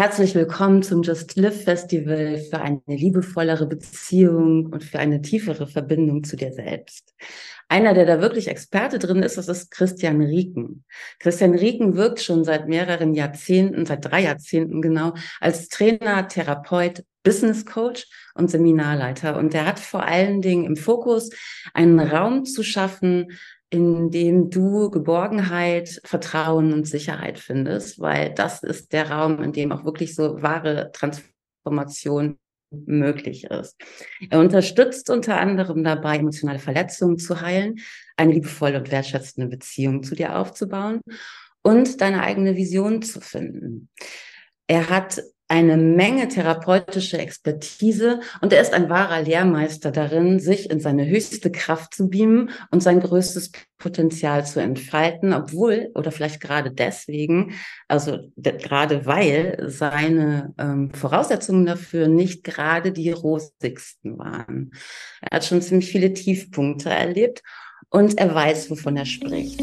Herzlich willkommen zum Just Live Festival für eine liebevollere Beziehung und für eine tiefere Verbindung zu dir selbst. Einer, der da wirklich Experte drin ist, das ist Christian Rieken. Christian Rieken wirkt schon seit mehreren Jahrzehnten, seit drei Jahrzehnten genau, als Trainer, Therapeut, Business Coach und Seminarleiter. Und er hat vor allen Dingen im Fokus, einen Raum zu schaffen, in dem du Geborgenheit, Vertrauen und Sicherheit findest, weil das ist der Raum, in dem auch wirklich so wahre Transformation möglich ist. Er unterstützt unter anderem dabei, emotionale Verletzungen zu heilen, eine liebevolle und wertschätzende Beziehung zu dir aufzubauen und deine eigene Vision zu finden. Er hat eine Menge therapeutische Expertise und er ist ein wahrer Lehrmeister darin, sich in seine höchste Kraft zu beamen und sein größtes Potenzial zu entfalten, obwohl oder vielleicht gerade deswegen, also gerade weil seine ähm, Voraussetzungen dafür nicht gerade die rosigsten waren. Er hat schon ziemlich viele Tiefpunkte erlebt und er weiß, wovon er spricht.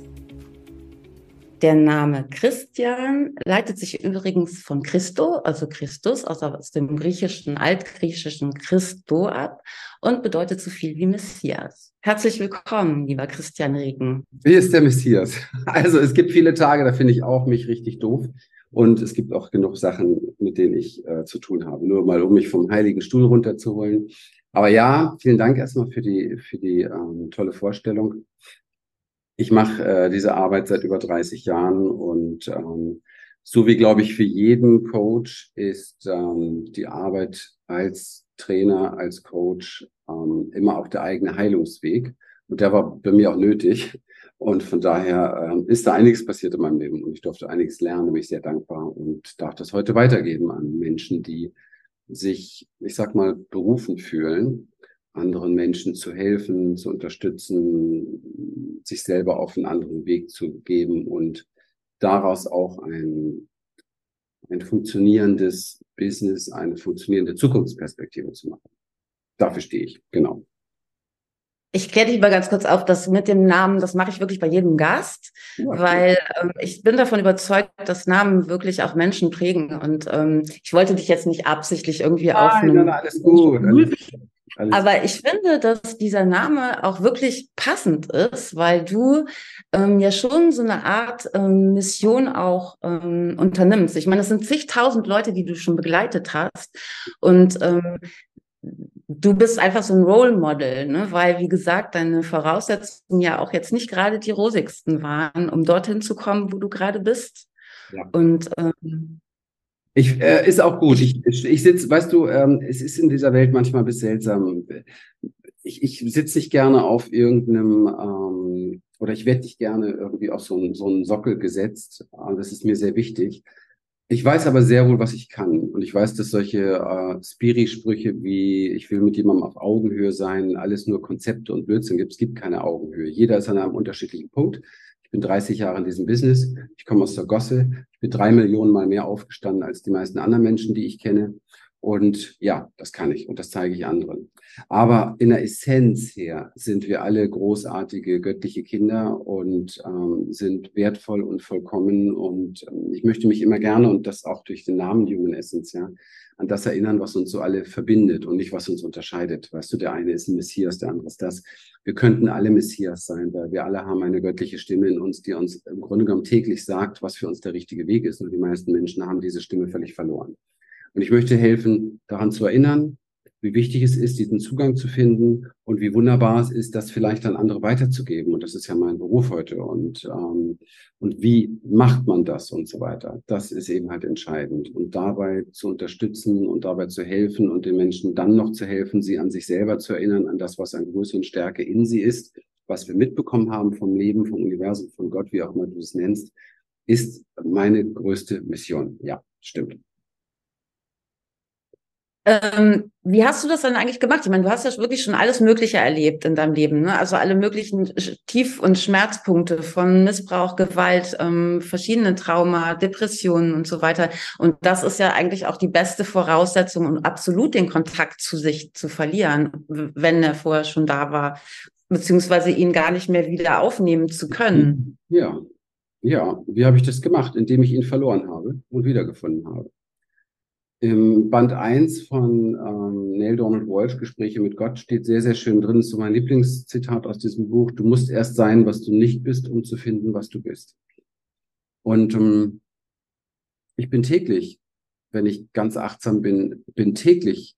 Der Name Christian leitet sich übrigens von Christo, also Christus, aus dem griechischen, altgriechischen Christo ab und bedeutet so viel wie Messias. Herzlich willkommen, lieber Christian Regen. Wie ist der Messias? Also es gibt viele Tage, da finde ich auch mich richtig doof. Und es gibt auch genug Sachen, mit denen ich äh, zu tun habe. Nur mal, um mich vom heiligen Stuhl runterzuholen. Aber ja, vielen Dank erstmal für die, für die ähm, tolle Vorstellung ich mache äh, diese Arbeit seit über 30 Jahren und ähm, so wie, glaube ich, für jeden Coach ist ähm, die Arbeit als Trainer, als Coach ähm, immer auch der eigene Heilungsweg. Und der war bei mir auch nötig. Und von daher ähm, ist da einiges passiert in meinem Leben und ich durfte einiges lernen, bin ich sehr dankbar und darf das heute weitergeben an Menschen, die sich, ich sag mal, berufen fühlen, anderen Menschen zu helfen, zu unterstützen, sich selber auf einen anderen Weg zu geben und daraus auch ein, ein funktionierendes Business, eine funktionierende Zukunftsperspektive zu machen. Dafür stehe ich, genau. Ich kläre dich mal ganz kurz auf, das mit dem Namen, das mache ich wirklich bei jedem Gast, ja, weil ähm, ich bin davon überzeugt, dass Namen wirklich auch Menschen prägen. Und ähm, ich wollte dich jetzt nicht absichtlich irgendwie nein, aufnehmen. Nein, alles gut. Alles Aber ich finde, dass dieser Name auch wirklich passend ist, weil du ähm, ja schon so eine Art ähm, Mission auch ähm, unternimmst. Ich meine, es sind zigtausend Leute, die du schon begleitet hast. Und ähm, du bist einfach so ein Role Model, ne? weil, wie gesagt, deine Voraussetzungen ja auch jetzt nicht gerade die rosigsten waren, um dorthin zu kommen, wo du gerade bist. Ja. Und ähm, ich, äh, ist auch gut. Ich, ich sitze, weißt du, ähm, es ist in dieser Welt manchmal ein bisschen seltsam. Ich, ich sitze nicht gerne auf irgendeinem, ähm, oder ich werde nicht gerne irgendwie auf so einen, so einen Sockel gesetzt. Das ist mir sehr wichtig. Ich weiß aber sehr wohl, was ich kann. Und ich weiß, dass solche äh, Spiri-Sprüche wie ich will mit jemandem auf Augenhöhe sein, alles nur Konzepte und Blödsinn gibt. Es gibt keine Augenhöhe. Jeder ist an einem unterschiedlichen Punkt. Ich bin 30 Jahre in diesem Business. Ich komme aus der Gosse. Ich bin drei Millionen Mal mehr aufgestanden als die meisten anderen Menschen, die ich kenne. Und ja, das kann ich und das zeige ich anderen. Aber in der Essenz her sind wir alle großartige göttliche Kinder und ähm, sind wertvoll und vollkommen. Und ähm, ich möchte mich immer gerne und das auch durch den Namen Human Essence, ja, an das erinnern, was uns so alle verbindet und nicht, was uns unterscheidet. Weißt du, der eine ist ein Messias, der andere ist das. Wir könnten alle Messias sein, weil wir alle haben eine göttliche Stimme in uns, die uns im Grunde genommen täglich sagt, was für uns der richtige Weg ist. Und die meisten Menschen haben diese Stimme völlig verloren. Und ich möchte helfen, daran zu erinnern, wie wichtig es ist, diesen Zugang zu finden und wie wunderbar es ist, das vielleicht an andere weiterzugeben. Und das ist ja mein Beruf heute. Und, ähm, und wie macht man das und so weiter. Das ist eben halt entscheidend. Und dabei zu unterstützen und dabei zu helfen und den Menschen dann noch zu helfen, sie an sich selber zu erinnern, an das, was an Größe und Stärke in sie ist, was wir mitbekommen haben vom Leben, vom Universum, von Gott, wie auch immer du es nennst, ist meine größte Mission. Ja, stimmt. Ähm, wie hast du das dann eigentlich gemacht? Ich meine, du hast ja wirklich schon alles Mögliche erlebt in deinem Leben, ne? Also alle möglichen Tief- und Schmerzpunkte von Missbrauch, Gewalt, ähm, verschiedene Trauma, Depressionen und so weiter. Und das ist ja eigentlich auch die beste Voraussetzung, um absolut den Kontakt zu sich zu verlieren, wenn er vorher schon da war, beziehungsweise ihn gar nicht mehr wieder aufnehmen zu können. Ja, ja. Wie habe ich das gemacht? Indem ich ihn verloren habe und wiedergefunden habe. Im Band 1 von ähm, Neil Donald Walsh, Gespräche mit Gott, steht sehr, sehr schön drin. Das ist so mein Lieblingszitat aus diesem Buch. Du musst erst sein, was du nicht bist, um zu finden, was du bist. Und ähm, ich bin täglich, wenn ich ganz achtsam bin, bin täglich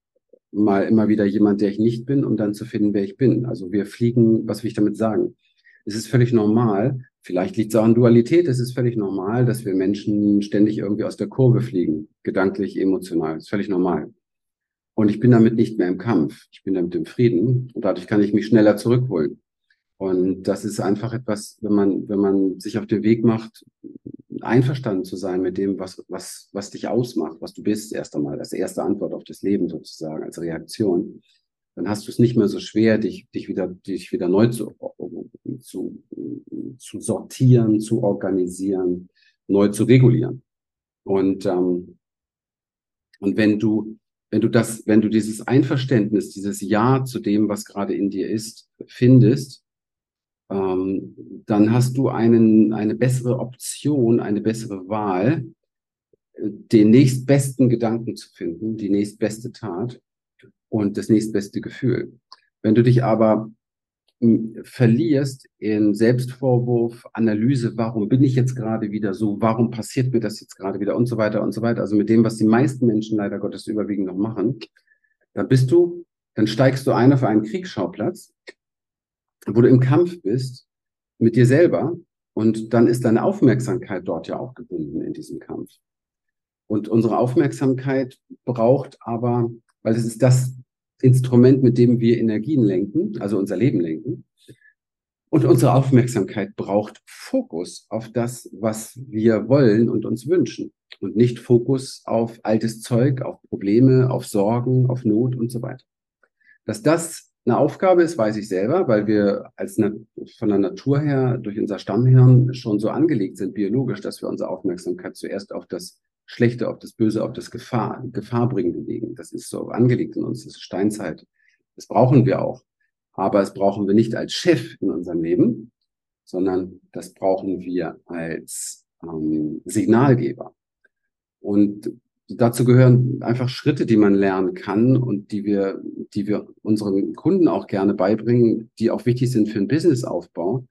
mal immer wieder jemand, der ich nicht bin, um dann zu finden, wer ich bin. Also wir fliegen, was will ich damit sagen? Es ist völlig normal, Vielleicht liegt es auch an Dualität. Es ist völlig normal, dass wir Menschen ständig irgendwie aus der Kurve fliegen, gedanklich, emotional. Das ist völlig normal. Und ich bin damit nicht mehr im Kampf. Ich bin damit im Frieden. Und dadurch kann ich mich schneller zurückholen. Und das ist einfach etwas, wenn man, wenn man sich auf den Weg macht, einverstanden zu sein mit dem, was, was, was dich ausmacht, was du bist, erst einmal, als erste Antwort auf das Leben sozusagen, als Reaktion, dann hast du es nicht mehr so schwer, dich, dich wieder, dich wieder neu zu, zu, zu sortieren, zu organisieren, neu zu regulieren. Und, ähm, und wenn du, wenn du das, wenn du dieses Einverständnis, dieses Ja zu dem, was gerade in dir ist, findest, ähm, dann hast du einen, eine bessere Option, eine bessere Wahl, den nächstbesten Gedanken zu finden, die nächstbeste Tat und das nächstbeste Gefühl. Wenn du dich aber verlierst in Selbstvorwurf, Analyse, warum bin ich jetzt gerade wieder so, warum passiert mir das jetzt gerade wieder und so weiter und so weiter, also mit dem, was die meisten Menschen leider Gottes überwiegend noch machen, dann bist du, dann steigst du ein auf einen Kriegsschauplatz, wo du im Kampf bist mit dir selber und dann ist deine Aufmerksamkeit dort ja auch gebunden in diesem Kampf. Und unsere Aufmerksamkeit braucht aber, weil es ist das Instrument, mit dem wir Energien lenken, also unser Leben lenken. Und unsere Aufmerksamkeit braucht Fokus auf das, was wir wollen und uns wünschen. Und nicht Fokus auf altes Zeug, auf Probleme, auf Sorgen, auf Not und so weiter. Dass das eine Aufgabe ist, weiß ich selber, weil wir als von der Natur her durch unser Stammhirn schon so angelegt sind, biologisch, dass wir unsere Aufmerksamkeit zuerst auf das Schlechte, auf das Böse, auf das Gefahr, Gefahrbringende legen. Das ist so angelegt in uns, das ist Steinzeit. Das brauchen wir auch. Aber es brauchen wir nicht als Chef in unserem Leben, sondern das brauchen wir als ähm, Signalgeber. Und dazu gehören einfach Schritte, die man lernen kann und die wir, die wir unseren Kunden auch gerne beibringen, die auch wichtig sind für den Businessaufbau.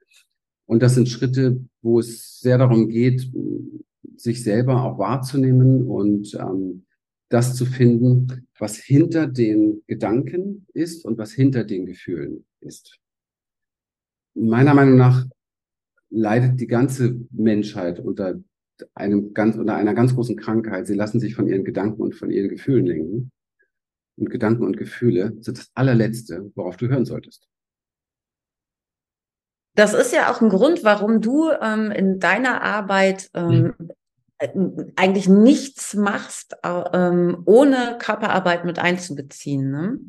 Und das sind Schritte, wo es sehr darum geht, sich selber auch wahrzunehmen und ähm, das zu finden, was hinter den Gedanken ist und was hinter den Gefühlen ist. Meiner Meinung nach leidet die ganze Menschheit unter einem ganz, unter einer ganz großen Krankheit. Sie lassen sich von ihren Gedanken und von ihren Gefühlen lenken. Und Gedanken und Gefühle sind das allerletzte, worauf du hören solltest. Das ist ja auch ein Grund, warum du ähm, in deiner Arbeit ähm, hm. Äh, eigentlich nichts machst, ähm, ohne Körperarbeit mit einzubeziehen. Ne?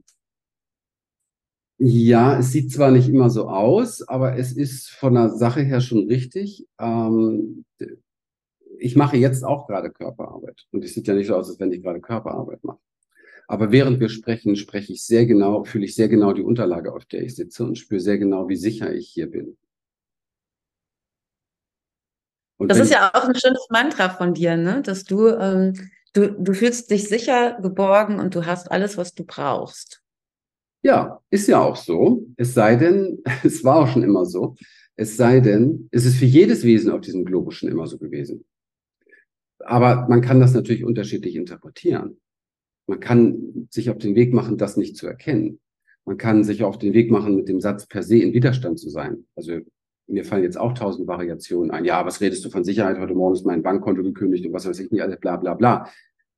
Ja, es sieht zwar nicht immer so aus, aber es ist von der Sache her schon richtig. Ähm, ich mache jetzt auch gerade Körperarbeit und es sieht ja nicht so aus, als wenn ich gerade Körperarbeit mache. Aber während wir sprechen, spreche ich sehr genau, fühle ich sehr genau die Unterlage, auf der ich sitze und spüre sehr genau, wie sicher ich hier bin. Und das ist ja auch ein schönes Mantra von dir, ne? dass du, ähm, du, du fühlst dich sicher, geborgen und du hast alles, was du brauchst. Ja, ist ja auch so. Es sei denn, es war auch schon immer so. Es sei denn, es ist für jedes Wesen auf diesem Globus schon immer so gewesen. Aber man kann das natürlich unterschiedlich interpretieren. Man kann sich auf den Weg machen, das nicht zu erkennen. Man kann sich auf den Weg machen, mit dem Satz per se in Widerstand zu sein. Also mir fallen jetzt auch tausend Variationen ein. Ja, was redest du von Sicherheit? Heute Morgen ist mein Bankkonto gekündigt und was weiß ich nicht, alles bla bla bla.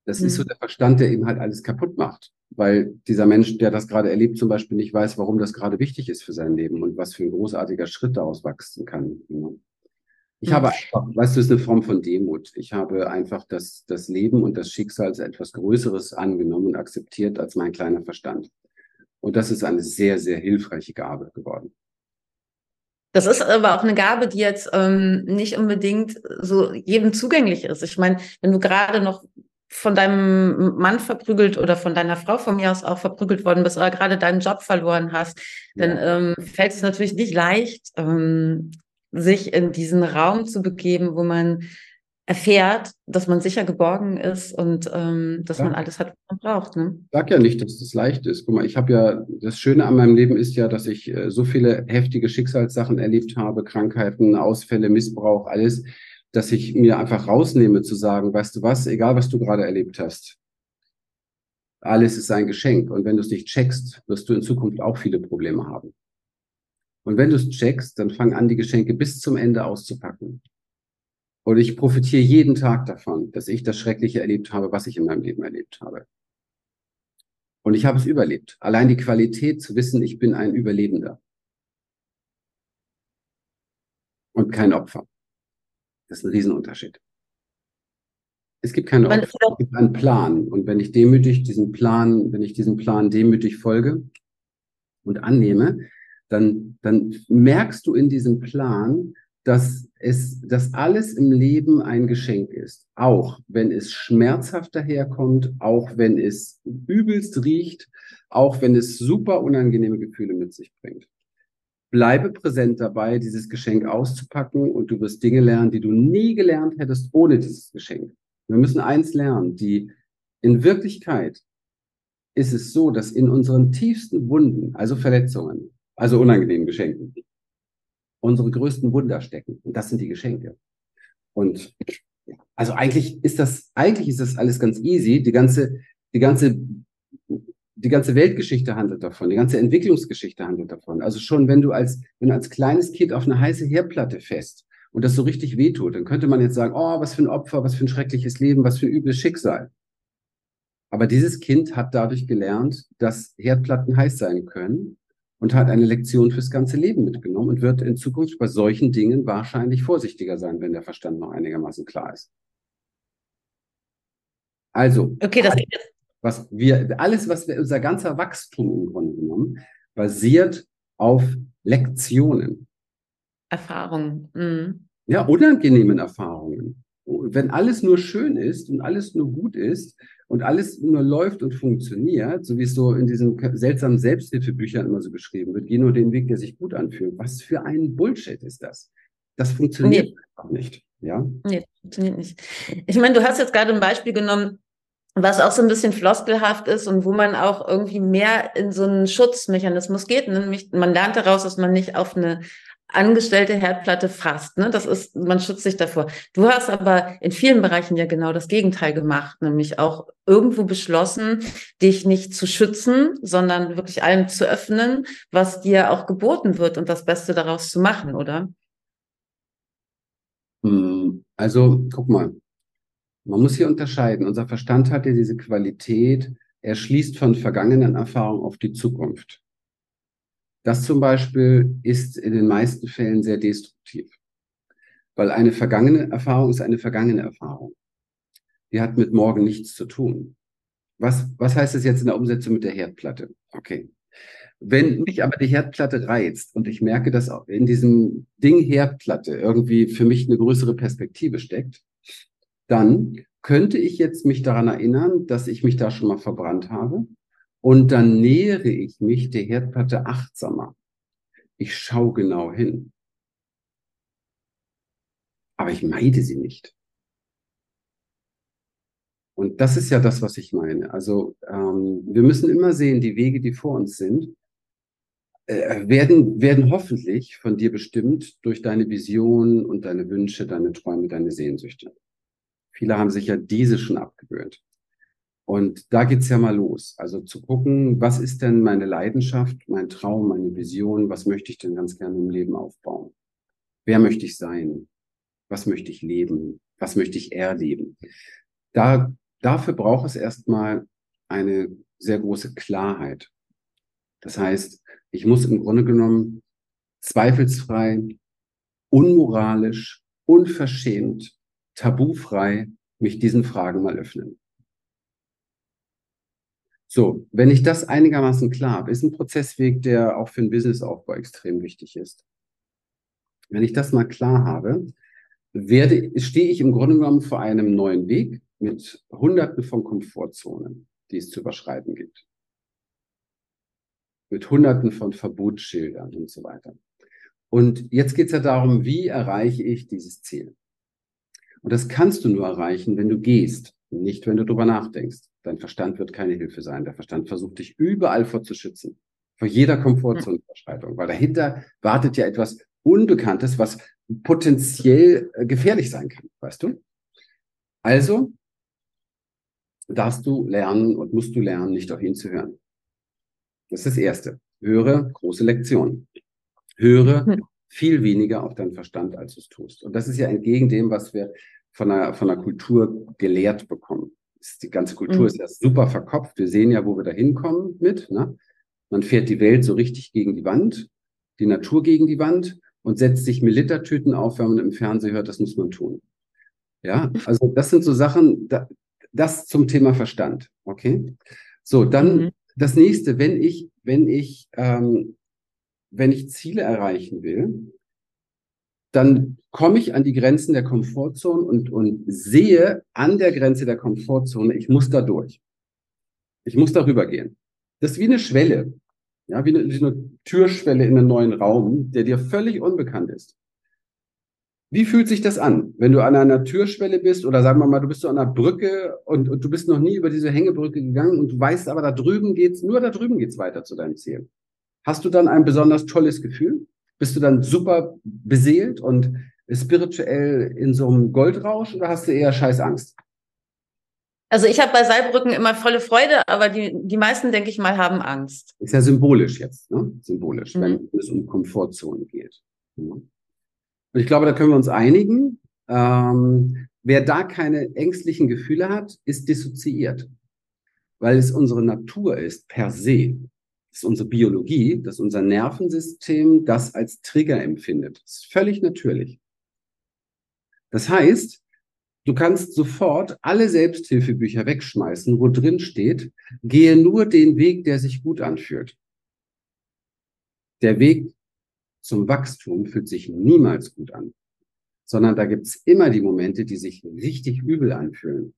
Das mhm. ist so der Verstand, der eben halt alles kaputt macht. Weil dieser Mensch, der das gerade erlebt, zum Beispiel nicht weiß, warum das gerade wichtig ist für sein Leben und was für ein großartiger Schritt daraus wachsen kann. Ich habe einfach, weißt du, es ist eine Form von Demut. Ich habe einfach das, das Leben und das Schicksal als etwas Größeres angenommen und akzeptiert als mein kleiner Verstand. Und das ist eine sehr, sehr hilfreiche Gabe geworden. Das ist aber auch eine Gabe, die jetzt ähm, nicht unbedingt so jedem zugänglich ist. Ich meine, wenn du gerade noch von deinem Mann verprügelt oder von deiner Frau von mir aus auch verprügelt worden bist oder gerade deinen Job verloren hast, dann ähm, fällt es natürlich nicht leicht, ähm, sich in diesen Raum zu begeben, wo man erfährt, dass man sicher geborgen ist und ähm, dass ja. man alles hat, was man braucht. Ne? Ich sag ja nicht, dass das leicht ist. Guck mal, ich habe ja, das Schöne an meinem Leben ist ja, dass ich äh, so viele heftige Schicksalssachen erlebt habe, Krankheiten, Ausfälle, Missbrauch, alles, dass ich mir einfach rausnehme zu sagen, weißt du was, egal was du gerade erlebt hast, alles ist ein Geschenk. Und wenn du es nicht checkst, wirst du in Zukunft auch viele Probleme haben. Und wenn du es checkst, dann fang an, die Geschenke bis zum Ende auszupacken. Und ich profitiere jeden Tag davon, dass ich das Schreckliche erlebt habe, was ich in meinem Leben erlebt habe. Und ich habe es überlebt. Allein die Qualität zu wissen, ich bin ein Überlebender. Und kein Opfer. Das ist ein Riesenunterschied. Es gibt keine Opfer, es gibt einen Plan. Und wenn ich demütig diesen Plan, wenn ich diesem Plan demütig folge und annehme, dann, dann merkst du in diesem Plan, dass es, dass alles im Leben ein Geschenk ist. Auch wenn es schmerzhaft daherkommt, auch wenn es übelst riecht, auch wenn es super unangenehme Gefühle mit sich bringt. Bleibe präsent dabei, dieses Geschenk auszupacken und du wirst Dinge lernen, die du nie gelernt hättest ohne dieses Geschenk. Wir müssen eins lernen, die in Wirklichkeit ist es so, dass in unseren tiefsten Wunden, also Verletzungen, also unangenehmen Geschenken, unsere größten Wunder stecken. Und das sind die Geschenke. Und also eigentlich ist das, eigentlich ist das alles ganz easy. Die ganze, die ganze, die ganze Weltgeschichte handelt davon. Die ganze Entwicklungsgeschichte handelt davon. Also schon, wenn du als, wenn du als kleines Kind auf eine heiße Herdplatte fest und das so richtig wehtut, dann könnte man jetzt sagen, oh, was für ein Opfer, was für ein schreckliches Leben, was für ein übles Schicksal. Aber dieses Kind hat dadurch gelernt, dass Herdplatten heiß sein können und hat eine Lektion fürs ganze Leben mitgenommen und wird in Zukunft bei solchen Dingen wahrscheinlich vorsichtiger sein, wenn der Verstand noch einigermaßen klar ist. Also, okay, das was wir, alles, was wir, unser ganzer Wachstum im Grunde genommen, basiert auf Lektionen. Erfahrungen. Mhm. Ja, unangenehmen Erfahrungen. Wenn alles nur schön ist und alles nur gut ist, und alles nur läuft und funktioniert, so wie es so in diesen seltsamen Selbsthilfebüchern immer so beschrieben wird, geh nur den Weg, der sich gut anfühlt. Was für ein Bullshit ist das? Das funktioniert nee. einfach nicht. Ja? Nee, funktioniert nicht. Ich meine, du hast jetzt gerade ein Beispiel genommen, was auch so ein bisschen floskelhaft ist und wo man auch irgendwie mehr in so einen Schutzmechanismus geht. Nämlich man lernt daraus, dass man nicht auf eine angestellte Herdplatte fasst. Ne? Das ist, man schützt sich davor. Du hast aber in vielen Bereichen ja genau das Gegenteil gemacht, nämlich auch irgendwo beschlossen, dich nicht zu schützen, sondern wirklich allem zu öffnen, was dir auch geboten wird und das Beste daraus zu machen, oder? Hm, also, guck mal, man muss hier unterscheiden. Unser Verstand hat ja diese Qualität, er schließt von vergangenen Erfahrungen auf die Zukunft. Das zum Beispiel ist in den meisten Fällen sehr destruktiv, weil eine vergangene Erfahrung ist eine vergangene Erfahrung. Die hat mit morgen nichts zu tun. Was, was heißt das jetzt in der Umsetzung mit der Herdplatte? Okay. Wenn mich aber die Herdplatte reizt und ich merke, dass in diesem Ding Herdplatte irgendwie für mich eine größere Perspektive steckt, dann könnte ich jetzt mich daran erinnern, dass ich mich da schon mal verbrannt habe und dann nähere ich mich der Herdplatte achtsamer. Ich schaue genau hin. Aber ich meide sie nicht. Und das ist ja das, was ich meine. Also ähm, wir müssen immer sehen, die Wege, die vor uns sind, äh, werden, werden hoffentlich von dir bestimmt durch deine Vision und deine Wünsche, deine Träume, deine Sehnsüchte. Viele haben sich ja diese schon abgewöhnt. Und da geht's ja mal los. Also zu gucken, was ist denn meine Leidenschaft, mein Traum, meine Vision, was möchte ich denn ganz gerne im Leben aufbauen? Wer möchte ich sein? Was möchte ich leben? Was möchte ich erleben? Da, dafür braucht es erstmal eine sehr große Klarheit. Das heißt, ich muss im Grunde genommen zweifelsfrei, unmoralisch, unverschämt, tabufrei mich diesen Fragen mal öffnen. So, wenn ich das einigermaßen klar habe, ist ein Prozessweg, der auch für den Businessaufbau extrem wichtig ist. Wenn ich das mal klar habe, werde, stehe ich im Grunde genommen vor einem neuen Weg mit hunderten von Komfortzonen, die es zu überschreiten gibt. Mit hunderten von Verbotsschildern und so weiter. Und jetzt geht es ja darum, wie erreiche ich dieses Ziel? Und das kannst du nur erreichen, wenn du gehst, nicht wenn du drüber nachdenkst. Dein Verstand wird keine Hilfe sein. Der Verstand versucht dich überall vorzuschützen. Vor jeder Komfortzoneüberschreitung. Weil dahinter wartet ja etwas Unbekanntes, was potenziell äh, gefährlich sein kann. Weißt du? Also darfst du lernen und musst du lernen, nicht auf ihn zu hören. Das ist das Erste. Höre große Lektionen. Höre hm. viel weniger auf deinen Verstand, als du es tust. Und das ist ja entgegen dem, was wir von der, von der Kultur gelehrt bekommen. Die ganze Kultur mhm. ist ja super verkopft. Wir sehen ja, wo wir da hinkommen mit. Ne? Man fährt die Welt so richtig gegen die Wand, die Natur gegen die Wand und setzt sich Militertüten auf, wenn man im Fernsehen hört, das muss man tun. Ja, also das sind so Sachen, das zum Thema Verstand. Okay. So, dann mhm. das nächste, wenn ich, wenn ich, ähm, wenn ich Ziele erreichen will, dann komme ich an die Grenzen der Komfortzone und, und sehe an der Grenze der Komfortzone, ich muss da durch. Ich muss darüber gehen. Das ist wie eine Schwelle, ja, wie eine, wie eine Türschwelle in einen neuen Raum, der dir völlig unbekannt ist. Wie fühlt sich das an, wenn du an einer Türschwelle bist oder sagen wir mal, du bist so an einer Brücke und, und du bist noch nie über diese Hängebrücke gegangen und du weißt aber, da drüben geht's, nur da drüben geht's weiter zu deinem Ziel. Hast du dann ein besonders tolles Gefühl? Bist du dann super beseelt und spirituell in so einem Goldrausch oder hast du eher scheiß Angst? Also ich habe bei Seilbrücken immer volle Freude, aber die, die meisten, denke ich mal, haben Angst. Ist ja symbolisch jetzt, ne? Symbolisch, mhm. wenn es um Komfortzone geht. Und ich glaube, da können wir uns einigen. Ähm, wer da keine ängstlichen Gefühle hat, ist dissoziiert. Weil es unsere Natur ist, per se das ist unsere Biologie, dass unser Nervensystem das als Trigger empfindet. Das ist völlig natürlich. Das heißt, du kannst sofort alle Selbsthilfebücher wegschmeißen, wo drin steht, gehe nur den Weg, der sich gut anfühlt. Der Weg zum Wachstum fühlt sich niemals gut an, sondern da gibt's immer die Momente, die sich richtig übel anfühlen.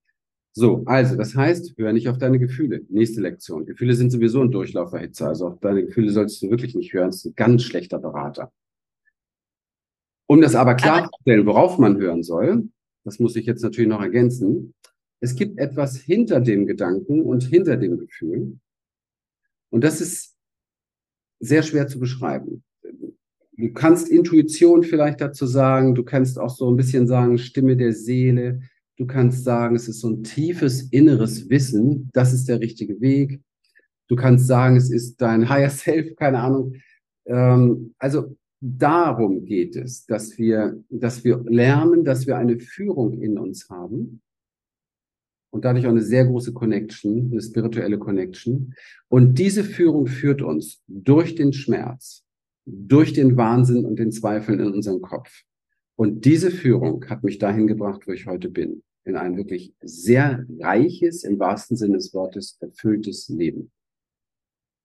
So, also das heißt, hör nicht auf deine Gefühle. Nächste Lektion. Gefühle sind sowieso ein Durchlauferhitzer. Also auf deine Gefühle solltest du wirklich nicht hören. Das ist ein ganz schlechter Berater. Um das aber klarzustellen, worauf man hören soll, das muss ich jetzt natürlich noch ergänzen. Es gibt etwas hinter dem Gedanken und hinter dem Gefühl. Und das ist sehr schwer zu beschreiben. Du kannst Intuition vielleicht dazu sagen. Du kannst auch so ein bisschen sagen, Stimme der Seele. Du kannst sagen, es ist so ein tiefes inneres Wissen, das ist der richtige Weg. Du kannst sagen, es ist dein Higher Self, keine Ahnung. Ähm, also darum geht es, dass wir, dass wir lernen, dass wir eine Führung in uns haben und dadurch auch eine sehr große Connection, eine spirituelle Connection. Und diese Führung führt uns durch den Schmerz, durch den Wahnsinn und den Zweifeln in unserem Kopf. Und diese Führung hat mich dahin gebracht, wo ich heute bin in ein wirklich sehr reiches, im wahrsten Sinne des Wortes, erfülltes Leben.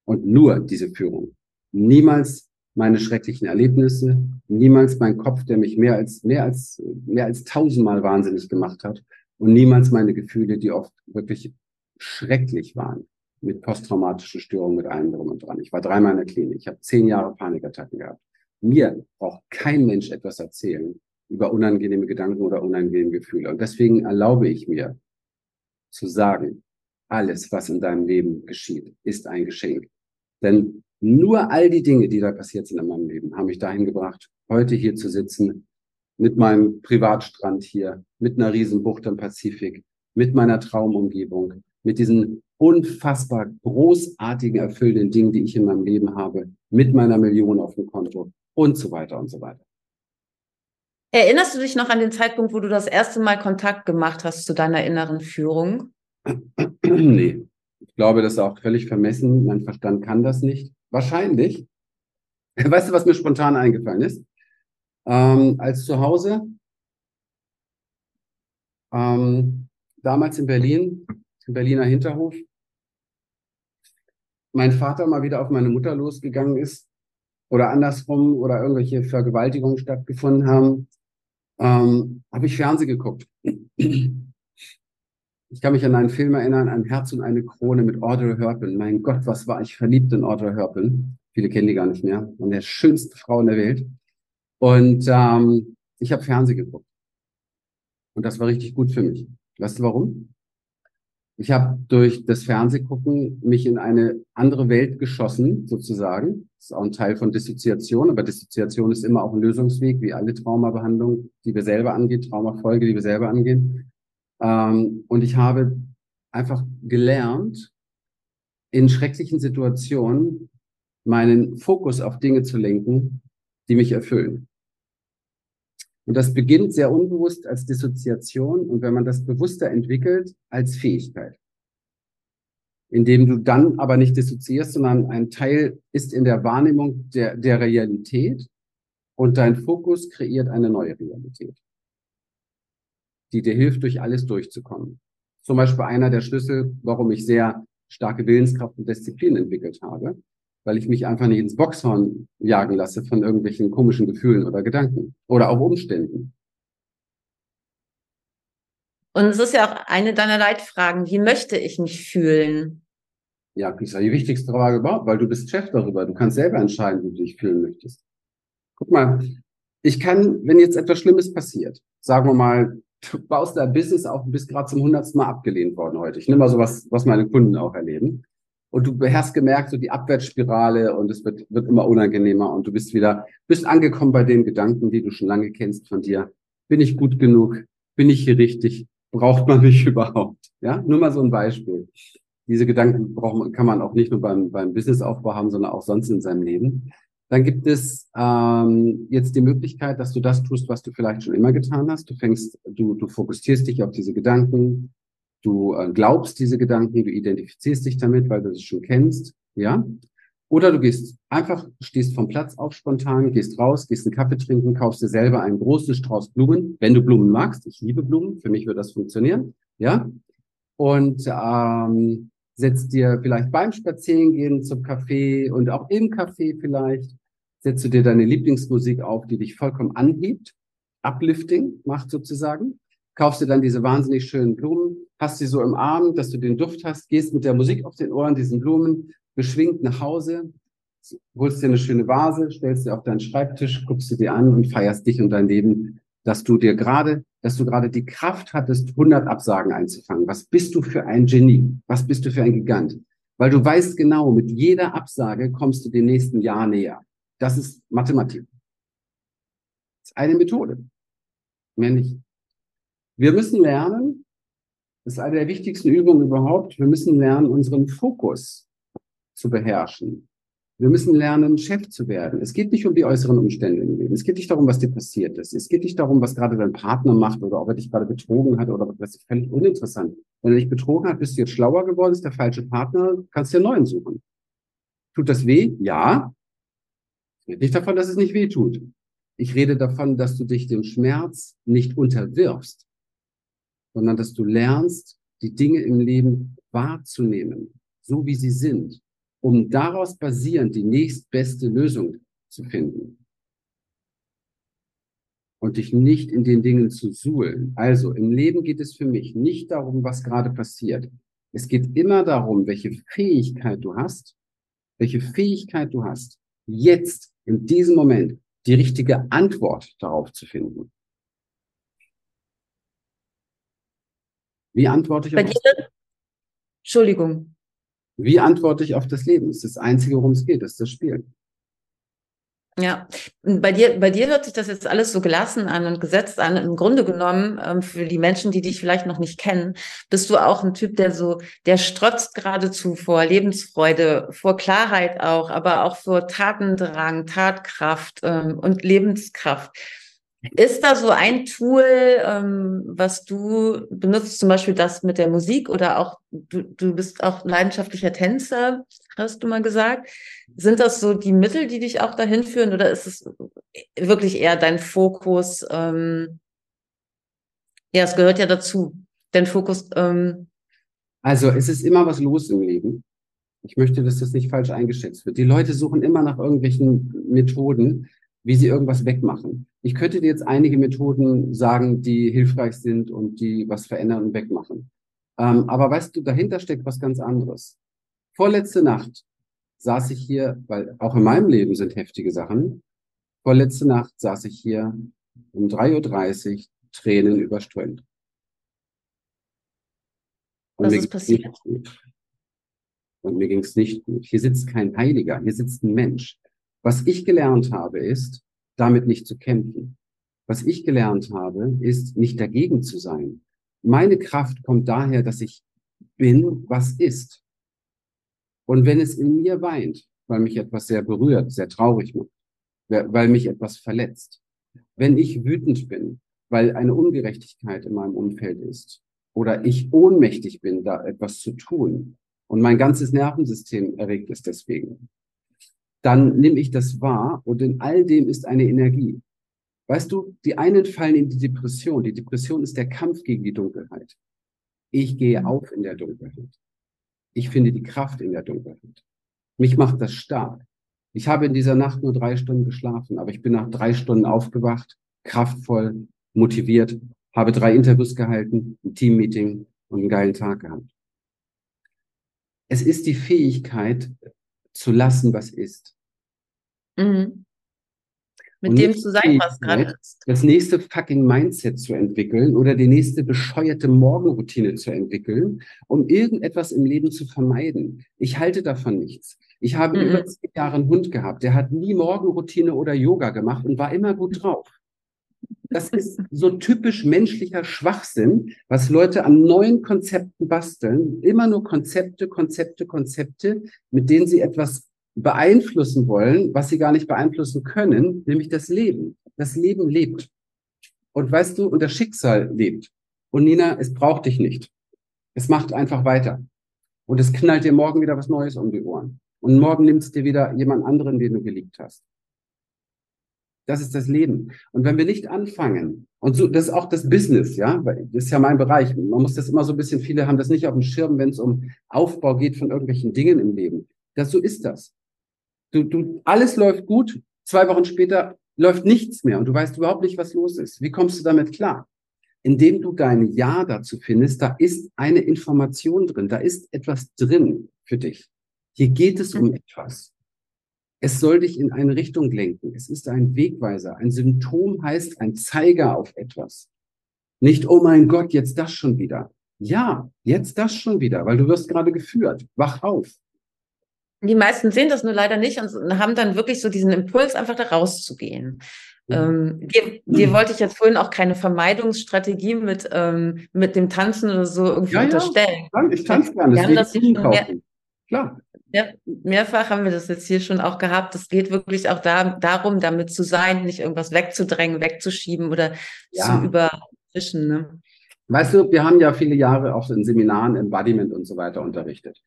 Und nur diese Führung. Niemals meine schrecklichen Erlebnisse, niemals mein Kopf, der mich mehr als, mehr als, mehr als tausendmal wahnsinnig gemacht hat und niemals meine Gefühle, die oft wirklich schrecklich waren mit posttraumatischen Störungen, mit allem drum und dran. Ich war dreimal in der Klinik. Ich habe zehn Jahre Panikattacken gehabt. Mir braucht kein Mensch etwas erzählen, über unangenehme Gedanken oder unangenehme Gefühle. Und deswegen erlaube ich mir zu sagen, alles, was in deinem Leben geschieht, ist ein Geschenk. Denn nur all die Dinge, die da passiert sind in meinem Leben, haben mich dahin gebracht, heute hier zu sitzen, mit meinem Privatstrand hier, mit einer Riesenbucht im Pazifik, mit meiner Traumumgebung, mit diesen unfassbar großartigen, erfüllenden Dingen, die ich in meinem Leben habe, mit meiner Million auf dem Konto und so weiter und so weiter. Erinnerst du dich noch an den Zeitpunkt, wo du das erste Mal Kontakt gemacht hast zu deiner inneren Führung? nee, ich glaube, das ist auch völlig vermessen. Mein Verstand kann das nicht. Wahrscheinlich. Weißt du, was mir spontan eingefallen ist? Ähm, als zu Hause, ähm, damals in Berlin, im Berliner Hinterhof, mein Vater mal wieder auf meine Mutter losgegangen ist oder andersrum oder irgendwelche Vergewaltigungen stattgefunden haben, ähm, habe ich Fernsehen geguckt. Ich kann mich an einen Film erinnern, Ein Herz und eine Krone mit Audrey Hörpin. Mein Gott, was war ich verliebt in Audrey Hörpin. Viele kennen die gar nicht mehr. Und der schönste Frau in der Welt. Und ähm, ich habe Fernsehen geguckt. Und das war richtig gut für mich. Weißt du warum? Ich habe durch das Fernsehgucken mich in eine andere Welt geschossen, sozusagen. Das ist auch ein Teil von Dissoziation, aber Dissoziation ist immer auch ein Lösungsweg, wie alle Traumabehandlungen, die wir selber angehen, Traumafolge, die wir selber angehen. Ähm, und ich habe einfach gelernt, in schrecklichen Situationen meinen Fokus auf Dinge zu lenken, die mich erfüllen. Und das beginnt sehr unbewusst als Dissoziation und wenn man das bewusster entwickelt, als Fähigkeit. Indem du dann aber nicht dissoziierst, sondern ein Teil ist in der Wahrnehmung der, der Realität und dein Fokus kreiert eine neue Realität die dir hilft, durch alles durchzukommen. Zum Beispiel einer der Schlüssel, warum ich sehr starke Willenskraft und Disziplin entwickelt habe, weil ich mich einfach nicht ins Boxhorn jagen lasse von irgendwelchen komischen Gefühlen oder Gedanken oder auch Umständen. Und es ist ja auch eine deiner Leitfragen, wie möchte ich mich fühlen? Ja, das ist ja die wichtigste Frage überhaupt, weil du bist Chef darüber. Du kannst selber entscheiden, wie du dich fühlen möchtest. Guck mal, ich kann, wenn jetzt etwas Schlimmes passiert, sagen wir mal, du baust dein Business auf und bist gerade zum hundertsten Mal abgelehnt worden heute. Ich nehme mal so was, was meine Kunden auch erleben. Und du hast gemerkt, so die Abwärtsspirale und es wird, wird immer unangenehmer und du bist wieder, bist angekommen bei den Gedanken, die du schon lange kennst von dir. Bin ich gut genug? Bin ich hier richtig? Braucht man mich überhaupt? Ja, nur mal so ein Beispiel. Diese Gedanken braucht, kann man auch nicht nur beim, beim Businessaufbau haben, sondern auch sonst in seinem Leben. Dann gibt es ähm, jetzt die Möglichkeit, dass du das tust, was du vielleicht schon immer getan hast. Du fängst, du, du fokussierst dich auf diese Gedanken, du äh, glaubst diese Gedanken, du identifizierst dich damit, weil du das schon kennst, ja. Oder du gehst einfach, stehst vom Platz auf spontan, gehst raus, gehst einen Kaffee trinken, kaufst dir selber einen großen Strauß Blumen, wenn du Blumen magst. Ich liebe Blumen, für mich wird das funktionieren, ja. Und ähm, setzt dir vielleicht beim Spazierengehen zum Café und auch im Café vielleicht setzt du dir deine Lieblingsmusik auf, die dich vollkommen anhebt, uplifting macht sozusagen, kaufst dir dann diese wahnsinnig schönen Blumen, hast sie so im Arm, dass du den Duft hast, gehst mit der Musik auf den Ohren, diesen Blumen, beschwingt nach Hause, holst dir eine schöne Vase, stellst sie auf deinen Schreibtisch, guckst sie dir an und feierst dich und dein Leben, dass du dir gerade, dass du gerade die Kraft hattest, 100 Absagen einzufangen. Was bist du für ein Genie? Was bist du für ein Gigant? Weil du weißt genau, mit jeder Absage kommst du dem nächsten Jahr näher. Das ist Mathematik. Das ist eine Methode. Mehr nicht. Wir müssen lernen, das ist eine der wichtigsten Übungen überhaupt, wir müssen lernen, unseren Fokus zu beherrschen. Wir müssen lernen, Chef zu werden. Es geht nicht um die äußeren Umstände im Leben. Es geht nicht darum, was dir passiert ist. Es geht nicht darum, was gerade dein Partner macht oder ob er dich gerade betrogen hat oder was ist völlig uninteressant. Wenn er dich betrogen hat, bist du jetzt schlauer geworden, ist der falsche Partner, kannst dir einen neuen suchen. Tut das weh? Ja. Ich rede nicht davon, dass es nicht weh tut. Ich rede davon, dass du dich dem Schmerz nicht unterwirfst, sondern dass du lernst, die Dinge im Leben wahrzunehmen, so wie sie sind, um daraus basierend die nächstbeste Lösung zu finden. Und dich nicht in den Dingen zu suhlen. Also im Leben geht es für mich nicht darum, was gerade passiert. Es geht immer darum, welche Fähigkeit du hast, welche Fähigkeit du hast, jetzt in diesem Moment die richtige Antwort darauf zu finden. Wie antworte ich Bei auf dir? Entschuldigung. Wie antworte ich auf das Leben? Das ist das Einzige, worum es geht, das ist das Spiel. Ja, bei dir, bei dir hört sich das jetzt alles so gelassen an und gesetzt an. Im Grunde genommen, ähm, für die Menschen, die dich vielleicht noch nicht kennen, bist du auch ein Typ, der so, der strotzt geradezu vor Lebensfreude, vor Klarheit auch, aber auch vor Tatendrang, Tatkraft ähm, und Lebenskraft. Ist da so ein Tool, ähm, was du benutzt, zum Beispiel das mit der Musik oder auch, du, du bist auch leidenschaftlicher Tänzer, hast du mal gesagt. Sind das so die Mittel, die dich auch dahin führen oder ist es wirklich eher dein Fokus? Ähm, ja, es gehört ja dazu, dein Fokus. Ähm, also es ist immer was los im Leben. Ich möchte, dass das nicht falsch eingeschätzt wird. Die Leute suchen immer nach irgendwelchen Methoden, wie sie irgendwas wegmachen. Ich könnte dir jetzt einige Methoden sagen, die hilfreich sind und die was verändern und wegmachen. Ähm, aber weißt du, dahinter steckt was ganz anderes. Vorletzte Nacht saß ich hier, weil auch in meinem Leben sind heftige Sachen. Vorletzte Nacht saß ich hier um 3.30 Uhr, Tränen überströmt. Und was ist passiert? Und mir ging es nicht gut. Hier sitzt kein Heiliger, hier sitzt ein Mensch. Was ich gelernt habe, ist, damit nicht zu kämpfen. Was ich gelernt habe, ist, nicht dagegen zu sein. Meine Kraft kommt daher, dass ich bin, was ist. Und wenn es in mir weint, weil mich etwas sehr berührt, sehr traurig macht, weil mich etwas verletzt, wenn ich wütend bin, weil eine Ungerechtigkeit in meinem Umfeld ist, oder ich ohnmächtig bin, da etwas zu tun, und mein ganzes Nervensystem erregt ist deswegen, dann nehme ich das wahr und in all dem ist eine Energie. Weißt du, die einen fallen in die Depression. Die Depression ist der Kampf gegen die Dunkelheit. Ich gehe auf in der Dunkelheit. Ich finde die Kraft in der Dunkelheit. Mich macht das stark. Ich habe in dieser Nacht nur drei Stunden geschlafen, aber ich bin nach drei Stunden aufgewacht, kraftvoll, motiviert, habe drei Interviews gehalten, ein Teammeeting und einen geilen Tag gehabt. Es ist die Fähigkeit, zu lassen, was ist. Mhm. Mit dem zu sein, was gerade ist. Das nächste fucking Mindset zu entwickeln oder die nächste bescheuerte Morgenroutine zu entwickeln, um irgendetwas im Leben zu vermeiden. Ich halte davon nichts. Ich habe mhm. über zehn Jahre einen Hund gehabt, der hat nie Morgenroutine oder Yoga gemacht und war immer gut drauf. Das ist so typisch menschlicher Schwachsinn, was Leute an neuen Konzepten basteln. Immer nur Konzepte, Konzepte, Konzepte, mit denen sie etwas beeinflussen wollen, was sie gar nicht beeinflussen können, nämlich das Leben. Das Leben lebt. Und weißt du, und das Schicksal lebt. Und Nina, es braucht dich nicht. Es macht einfach weiter. Und es knallt dir morgen wieder was Neues um die Ohren. Und morgen nimmt es dir wieder jemand anderen, den du geliebt hast. Das ist das Leben. Und wenn wir nicht anfangen, und so, das ist auch das Business, ja, weil das ist ja mein Bereich. Man muss das immer so ein bisschen, viele haben das nicht auf dem Schirm, wenn es um Aufbau geht von irgendwelchen Dingen im Leben. Das, so ist das. Du, du, alles läuft gut, zwei Wochen später läuft nichts mehr und du weißt überhaupt nicht, was los ist. Wie kommst du damit klar? Indem du dein Ja dazu findest, da ist eine Information drin, da ist etwas drin für dich. Hier geht es um etwas. Es soll dich in eine Richtung lenken. Es ist ein Wegweiser. Ein Symptom heißt ein Zeiger auf etwas. Nicht, oh mein Gott, jetzt das schon wieder. Ja, jetzt das schon wieder, weil du wirst gerade geführt. Wach auf. Die meisten sehen das nur leider nicht und haben dann wirklich so diesen Impuls, einfach da rauszugehen. Ähm, dir, dir wollte ich jetzt vorhin auch keine Vermeidungsstrategie mit, ähm, mit dem Tanzen oder so irgendwie ja, unterstellen. Ja, ich tanze gerne. Haben das schon mehr, Klar. Mehr, mehrfach haben wir das jetzt hier schon auch gehabt. Es geht wirklich auch da, darum, damit zu sein, nicht irgendwas wegzudrängen, wegzuschieben oder ja. zu überfischen. Ne? Weißt du, wir haben ja viele Jahre auch in Seminaren Embodiment und so weiter unterrichtet.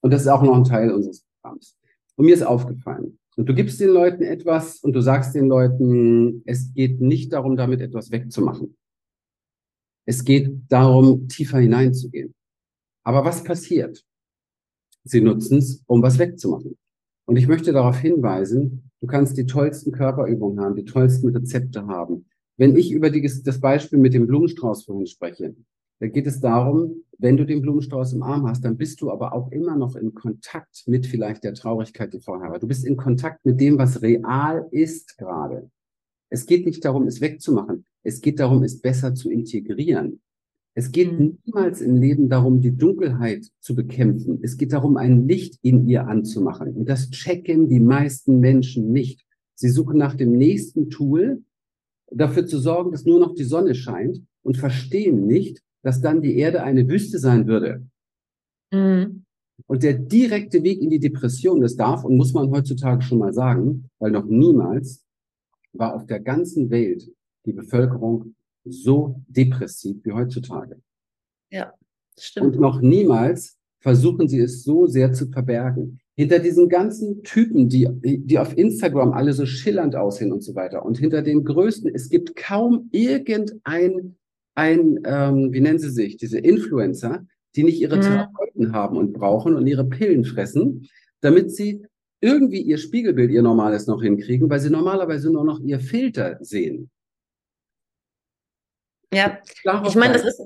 Und das ist auch noch ein Teil unseres Programms. Und mir ist aufgefallen, und du gibst den Leuten etwas und du sagst den Leuten, es geht nicht darum, damit etwas wegzumachen. Es geht darum, tiefer hineinzugehen. Aber was passiert? Sie nutzen es, um was wegzumachen. Und ich möchte darauf hinweisen, du kannst die tollsten Körperübungen haben, die tollsten Rezepte haben. Wenn ich über die, das Beispiel mit dem Blumenstrauß vorhin spreche, da geht es darum, wenn du den Blumenstrauß im Arm hast, dann bist du aber auch immer noch in Kontakt mit vielleicht der Traurigkeit, die vorher war. Du bist in Kontakt mit dem, was real ist gerade. Es geht nicht darum, es wegzumachen. Es geht darum, es besser zu integrieren. Es geht mhm. niemals im Leben darum, die Dunkelheit zu bekämpfen. Es geht darum, ein Licht in ihr anzumachen. Und das checken die meisten Menschen nicht. Sie suchen nach dem nächsten Tool, dafür zu sorgen, dass nur noch die Sonne scheint und verstehen nicht, dass dann die Erde eine Wüste sein würde. Mhm. Und der direkte Weg in die Depression, das darf und muss man heutzutage schon mal sagen, weil noch niemals war auf der ganzen Welt die Bevölkerung so depressiv wie heutzutage. Ja, stimmt. Und noch niemals versuchen sie es so sehr zu verbergen. Hinter diesen ganzen Typen, die, die auf Instagram alle so schillernd aussehen und so weiter. Und hinter den größten, es gibt kaum irgendein, ein, ähm, wie nennen sie sich, diese Influencer, die nicht ihre mhm. Therapeuten haben und brauchen und ihre Pillen fressen, damit sie irgendwie ihr Spiegelbild, ihr normales noch hinkriegen, weil sie normalerweise nur noch ihr Filter sehen. Ja, ich meine, das ist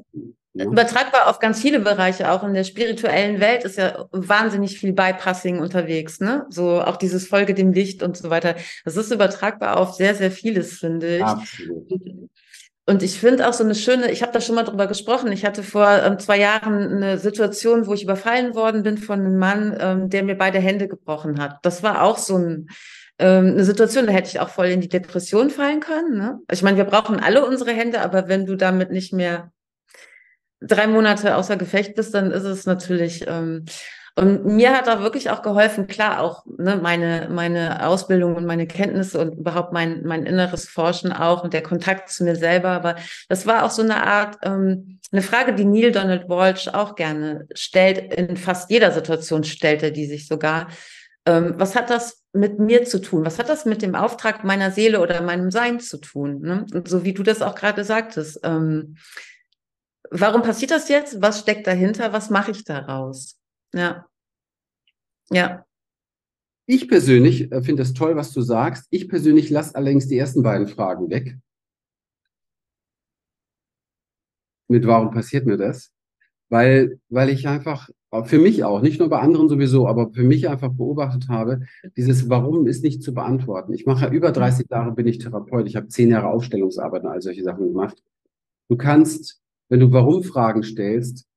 ja. übertragbar auf ganz viele Bereiche. Auch in der spirituellen Welt ist ja wahnsinnig viel Bypassing unterwegs, ne? So auch dieses Folge dem Licht und so weiter. Das ist übertragbar auf sehr, sehr vieles, finde ich. Absolut. Und ich finde auch so eine schöne, ich habe da schon mal drüber gesprochen, ich hatte vor ähm, zwei Jahren eine Situation, wo ich überfallen worden bin von einem Mann, ähm, der mir beide Hände gebrochen hat. Das war auch so ein, ähm, eine Situation, da hätte ich auch voll in die Depression fallen können. Ne? Ich meine, wir brauchen alle unsere Hände, aber wenn du damit nicht mehr drei Monate außer Gefecht bist, dann ist es natürlich ähm, und mir hat da wirklich auch geholfen, klar, auch ne, meine, meine Ausbildung und meine Kenntnisse und überhaupt mein, mein inneres Forschen auch und der Kontakt zu mir selber. Aber das war auch so eine Art, ähm, eine Frage, die Neil Donald Walsh auch gerne stellt, in fast jeder Situation stellt er die sich sogar. Ähm, was hat das mit mir zu tun? Was hat das mit dem Auftrag meiner Seele oder meinem Sein zu tun? Ne? So wie du das auch gerade sagtest. Ähm, warum passiert das jetzt? Was steckt dahinter? Was mache ich daraus? Ja. Ja. Ich persönlich äh, finde es toll, was du sagst. Ich persönlich lasse allerdings die ersten beiden Fragen weg. Mit warum passiert mir das? Weil, weil ich einfach, für mich auch, nicht nur bei anderen sowieso, aber für mich einfach beobachtet habe, dieses Warum ist nicht zu beantworten. Ich mache über 30 Jahre, bin ich Therapeut. Ich habe zehn Jahre Aufstellungsarbeit und all solche Sachen gemacht. Du kannst, wenn du Warum-Fragen stellst,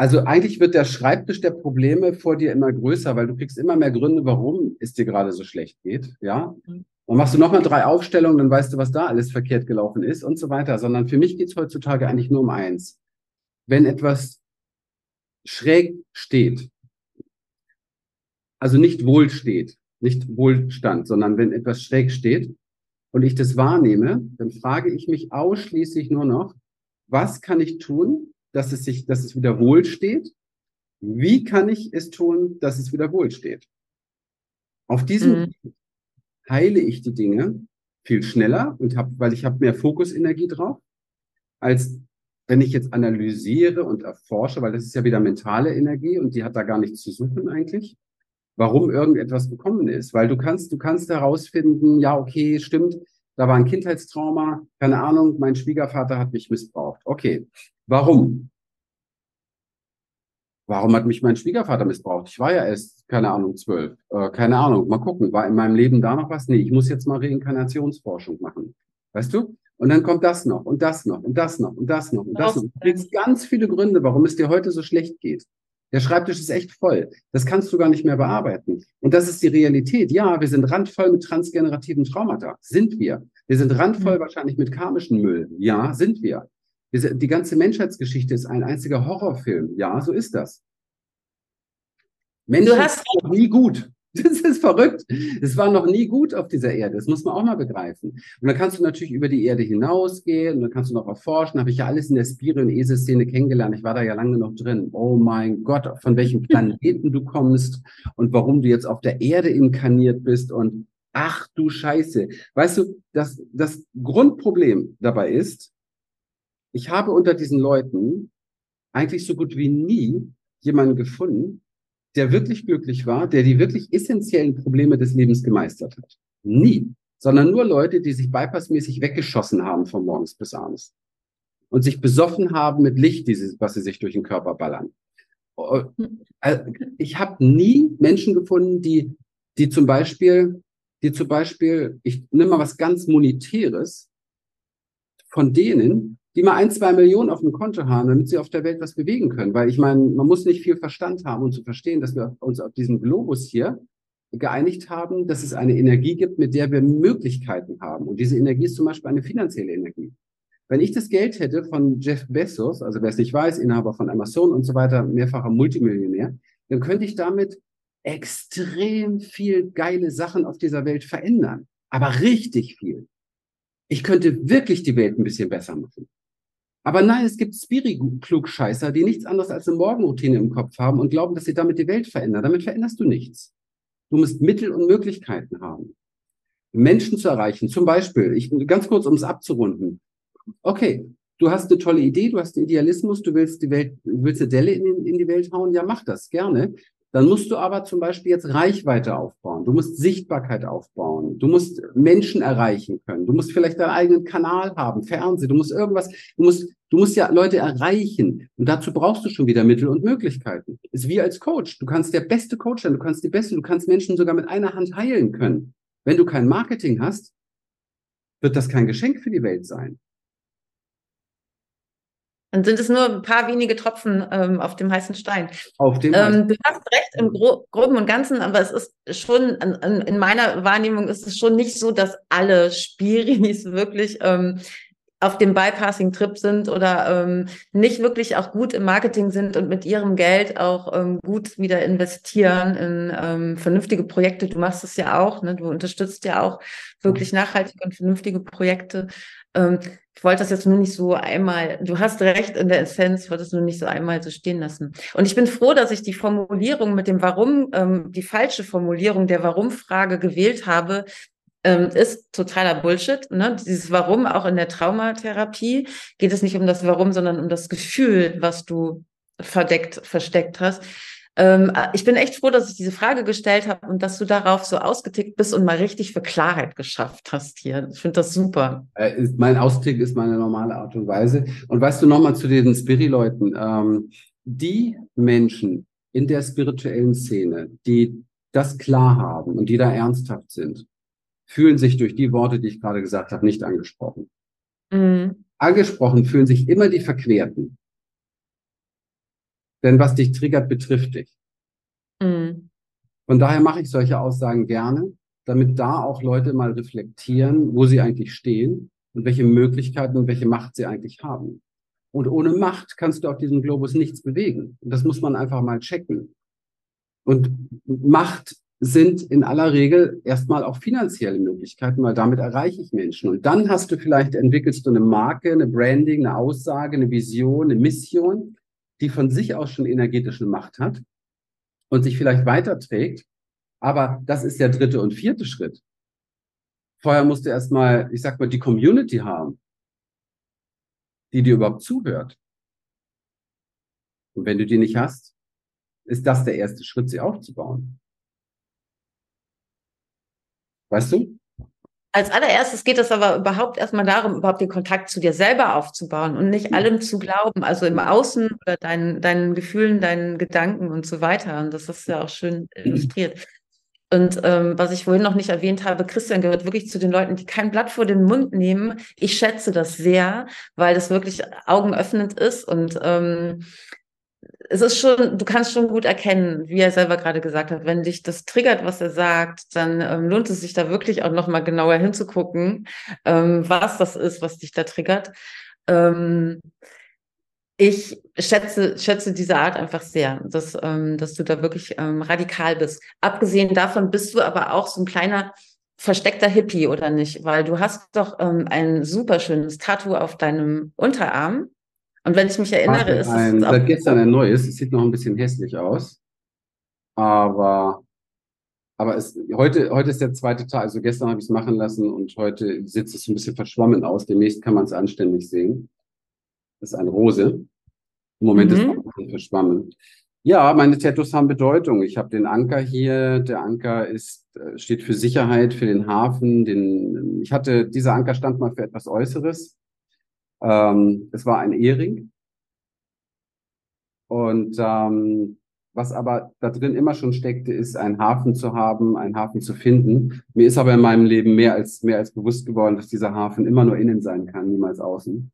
also eigentlich wird der Schreibtisch der Probleme vor dir immer größer, weil du kriegst immer mehr Gründe, warum es dir gerade so schlecht geht, ja. Und mhm. machst du nochmal drei Aufstellungen, dann weißt du, was da alles verkehrt gelaufen ist und so weiter. Sondern für mich geht es heutzutage eigentlich nur um eins. Wenn etwas schräg steht, also nicht wohl steht, nicht Wohlstand, sondern wenn etwas schräg steht und ich das wahrnehme, dann frage ich mich ausschließlich nur noch, was kann ich tun, dass es sich, dass es wieder wohl steht? Wie kann ich es tun, dass es wieder wohl steht? Auf diesem mhm. heile ich die Dinge viel schneller und habe, weil ich habe mehr Fokusenergie drauf, als wenn ich jetzt analysiere und erforsche, weil das ist ja wieder mentale Energie und die hat da gar nichts zu suchen eigentlich, warum irgendetwas bekommen ist. Weil du kannst, du kannst herausfinden, ja, okay, stimmt, da war ein Kindheitstrauma, keine Ahnung, mein Schwiegervater hat mich missbraucht. Okay, Warum? Warum hat mich mein Schwiegervater missbraucht? Ich war ja erst, keine Ahnung, zwölf. Äh, keine Ahnung, mal gucken. War in meinem Leben da noch was? Nee, ich muss jetzt mal Reinkarnationsforschung machen. Weißt du? Und dann kommt das noch und das noch und das noch und das noch und das noch. Du kriegst ganz viele Gründe, warum es dir heute so schlecht geht. Der Schreibtisch ist echt voll. Das kannst du gar nicht mehr bearbeiten. Und das ist die Realität. Ja, wir sind randvoll mit transgenerativen Traumata. Sind wir. Wir sind randvoll mhm. wahrscheinlich mit karmischen Müll. Ja, sind wir. Die ganze Menschheitsgeschichte ist ein einziger Horrorfilm. Ja, so ist das. Menschen du hast noch nie gut. Das ist verrückt. Es war noch nie gut auf dieser Erde. Das muss man auch mal begreifen. Und dann kannst du natürlich über die Erde hinausgehen und dann kannst du noch erforschen. Habe ich ja alles in der Spiri- und ESE-Szene kennengelernt. Ich war da ja lange noch drin. Oh mein Gott, von welchem Planeten du kommst und warum du jetzt auf der Erde inkarniert bist und ach du Scheiße. Weißt du, das, das Grundproblem dabei ist, ich habe unter diesen Leuten eigentlich so gut wie nie jemanden gefunden, der wirklich glücklich war, der die wirklich essentiellen Probleme des Lebens gemeistert hat. Nie. Sondern nur Leute, die sich bypassmäßig weggeschossen haben von morgens bis abends. Und sich besoffen haben mit Licht, dieses, was sie sich durch den Körper ballern. Äh, ich habe nie Menschen gefunden, die, die zum Beispiel, die zum Beispiel, ich nehme mal was ganz Monetäres, von denen, die mal ein, zwei Millionen auf dem Konto haben, damit sie auf der Welt was bewegen können. Weil ich meine, man muss nicht viel Verstand haben, um zu verstehen, dass wir uns auf diesem Globus hier geeinigt haben, dass es eine Energie gibt, mit der wir Möglichkeiten haben. Und diese Energie ist zum Beispiel eine finanzielle Energie. Wenn ich das Geld hätte von Jeff Bezos, also wer es nicht weiß, Inhaber von Amazon und so weiter, mehrfacher Multimillionär, dann könnte ich damit extrem viel geile Sachen auf dieser Welt verändern. Aber richtig viel. Ich könnte wirklich die Welt ein bisschen besser machen. Aber nein, es gibt Spiri-Klugscheißer, die nichts anderes als eine Morgenroutine im Kopf haben und glauben, dass sie damit die Welt verändern. Damit veränderst du nichts. Du musst Mittel und Möglichkeiten haben, Menschen zu erreichen. Zum Beispiel, ich, ganz kurz, um es abzurunden. Okay, du hast eine tolle Idee, du hast einen Idealismus, du willst die Welt, willst eine Delle in, in die Welt hauen, ja, mach das gerne. Dann musst du aber zum Beispiel jetzt Reichweite aufbauen. Du musst Sichtbarkeit aufbauen. Du musst Menschen erreichen können. Du musst vielleicht deinen eigenen Kanal haben, Fernsehen. Du musst irgendwas, du musst, du musst ja Leute erreichen. Und dazu brauchst du schon wieder Mittel und Möglichkeiten. Ist wie als Coach. Du kannst der beste Coach sein. Du kannst die beste, du kannst Menschen sogar mit einer Hand heilen können. Wenn du kein Marketing hast, wird das kein Geschenk für die Welt sein. Dann sind es nur ein paar wenige Tropfen ähm, auf dem heißen Stein. Auf dem ähm, Du hast recht im Gro Groben und Ganzen, aber es ist schon, in, in, meiner Wahrnehmung ist es schon nicht so, dass alle Spiris wirklich ähm, auf dem Bypassing-Trip sind oder ähm, nicht wirklich auch gut im Marketing sind und mit ihrem Geld auch ähm, gut wieder investieren in ähm, vernünftige Projekte. Du machst es ja auch, ne? du unterstützt ja auch wirklich nachhaltige und vernünftige Projekte. Ähm, ich wollte das jetzt nur nicht so einmal, du hast recht in der Essenz, wollte es nur nicht so einmal so stehen lassen. Und ich bin froh, dass ich die Formulierung mit dem Warum, ähm, die falsche Formulierung der Warum-Frage gewählt habe, ähm, ist totaler Bullshit. Ne? Dieses Warum, auch in der Traumatherapie, geht es nicht um das Warum, sondern um das Gefühl, was du verdeckt, versteckt hast. Ähm, ich bin echt froh, dass ich diese Frage gestellt habe und dass du darauf so ausgetickt bist und mal richtig für Klarheit geschafft hast hier. Ich finde das super. Äh, mein Austick ist meine normale Art und Weise. Und weißt du nochmal zu den Spiri-Leuten, ähm, die Menschen in der spirituellen Szene, die das klar haben und die da ernsthaft sind, fühlen sich durch die Worte, die ich gerade gesagt habe, nicht angesprochen. Mhm. Angesprochen fühlen sich immer die Verquerten. Denn was dich triggert, betrifft dich. Mhm. Von daher mache ich solche Aussagen gerne, damit da auch Leute mal reflektieren, wo sie eigentlich stehen und welche Möglichkeiten und welche Macht sie eigentlich haben. Und ohne Macht kannst du auf diesem Globus nichts bewegen. Und das muss man einfach mal checken. Und Macht sind in aller Regel erstmal auch finanzielle Möglichkeiten, weil damit erreiche ich Menschen. Und dann hast du vielleicht, entwickelst du eine Marke, eine Branding, eine Aussage, eine Vision, eine Mission, die von sich aus schon energetische Macht hat und sich vielleicht weiterträgt. Aber das ist der dritte und vierte Schritt. Vorher musst du erstmal, ich sag mal, die Community haben, die dir überhaupt zuhört. Und wenn du die nicht hast, ist das der erste Schritt, sie aufzubauen. Weißt du? Als allererstes geht es aber überhaupt erstmal darum, überhaupt den Kontakt zu dir selber aufzubauen und nicht allem zu glauben, also im Außen oder deinen, deinen Gefühlen, deinen Gedanken und so weiter. Und das ist ja auch schön illustriert. Und ähm, was ich vorhin noch nicht erwähnt habe, Christian gehört wirklich zu den Leuten, die kein Blatt vor den Mund nehmen. Ich schätze das sehr, weil das wirklich augenöffnend ist und ähm, es ist schon, du kannst schon gut erkennen, wie er selber gerade gesagt hat, wenn dich das triggert, was er sagt, dann ähm, lohnt es sich da wirklich auch nochmal genauer hinzugucken, ähm, was das ist, was dich da triggert. Ähm, ich schätze, schätze diese Art einfach sehr, dass, ähm, dass du da wirklich ähm, radikal bist. Abgesehen davon bist du aber auch so ein kleiner versteckter Hippie, oder nicht? Weil du hast doch ähm, ein super schönes Tattoo auf deinem Unterarm. Und wenn ich mich erinnere, ist ein, es. Seit gestern ein neues. Es sieht noch ein bisschen hässlich aus. Aber, aber es, heute, heute ist der zweite Tag. Also gestern habe ich es machen lassen und heute sieht es ein bisschen verschwommen aus. Demnächst kann man es anständig sehen. Das ist eine Rose. Im Moment mhm. ist es ein bisschen verschwommen. Ja, meine Tattoos haben Bedeutung. Ich habe den Anker hier. Der Anker ist, äh, steht für Sicherheit, für den Hafen. Den, ich hatte, dieser Anker stand mal für etwas Äußeres. Ähm, es war ein Ehering. Und ähm, was aber da drin immer schon steckte, ist ein Hafen zu haben, einen Hafen zu finden. Mir ist aber in meinem Leben mehr als mehr als bewusst geworden, dass dieser Hafen immer nur innen sein kann, niemals außen.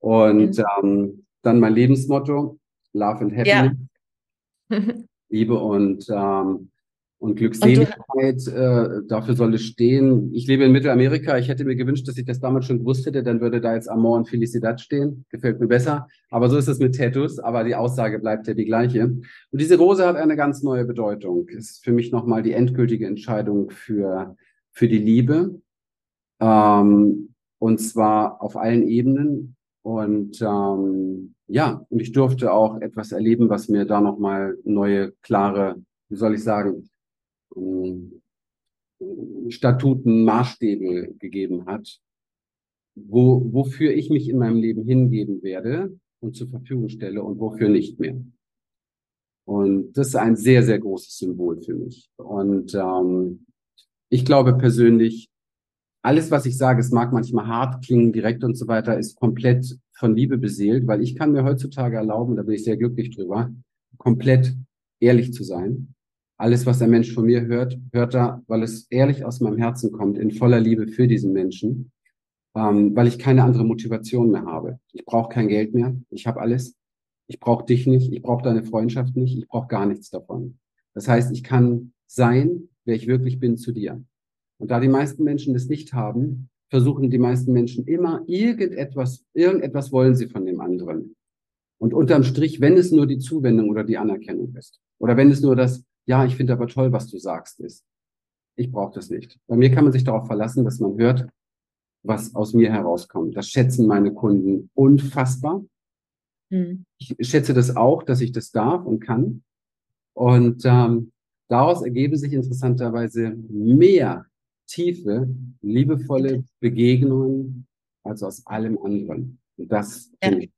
Und mhm. ähm, dann mein Lebensmotto: Love and Happiness, ja. Liebe und ähm, Und Glückseligkeit, äh, dafür soll es stehen. Ich lebe in Mittelamerika. Ich hätte mir gewünscht, dass ich das damals schon gewusst hätte. Dann würde da jetzt Amor und Felicidad stehen. Gefällt mir besser. Aber so ist es mit Tattoos. Aber die Aussage bleibt ja die gleiche. Und diese Rose hat eine ganz neue Bedeutung. Ist für mich nochmal die endgültige Entscheidung für, für die Liebe. Ähm, und zwar auf allen Ebenen. Und ähm, ja, und ich durfte auch etwas erleben, was mir da nochmal neue, klare, wie soll ich sagen, Statuten, Maßstäbe gegeben hat, wo, wofür ich mich in meinem Leben hingeben werde und zur Verfügung stelle und wofür nicht mehr. Und das ist ein sehr, sehr großes Symbol für mich. Und ähm, ich glaube persönlich, alles, was ich sage, es mag manchmal hart klingen, direkt und so weiter, ist komplett von Liebe beseelt, weil ich kann mir heutzutage erlauben, da bin ich sehr glücklich drüber, komplett ehrlich zu sein. Alles, was der Mensch von mir hört, hört er, weil es ehrlich aus meinem Herzen kommt, in voller Liebe für diesen Menschen, ähm, weil ich keine andere Motivation mehr habe. Ich brauche kein Geld mehr, ich habe alles. Ich brauche dich nicht, ich brauche deine Freundschaft nicht, ich brauche gar nichts davon. Das heißt, ich kann sein, wer ich wirklich bin zu dir. Und da die meisten Menschen das nicht haben, versuchen die meisten Menschen immer irgendetwas, irgendetwas wollen sie von dem anderen. Und unterm Strich, wenn es nur die Zuwendung oder die Anerkennung ist, oder wenn es nur das, ja, ich finde aber toll, was du sagst, ist. Ich brauche das nicht. Bei mir kann man sich darauf verlassen, dass man hört, was aus mir herauskommt. Das schätzen meine Kunden unfassbar. Hm. Ich schätze das auch, dass ich das darf und kann. Und ähm, daraus ergeben sich interessanterweise mehr tiefe, liebevolle Begegnungen als aus allem anderen. Und das ja. finde ich.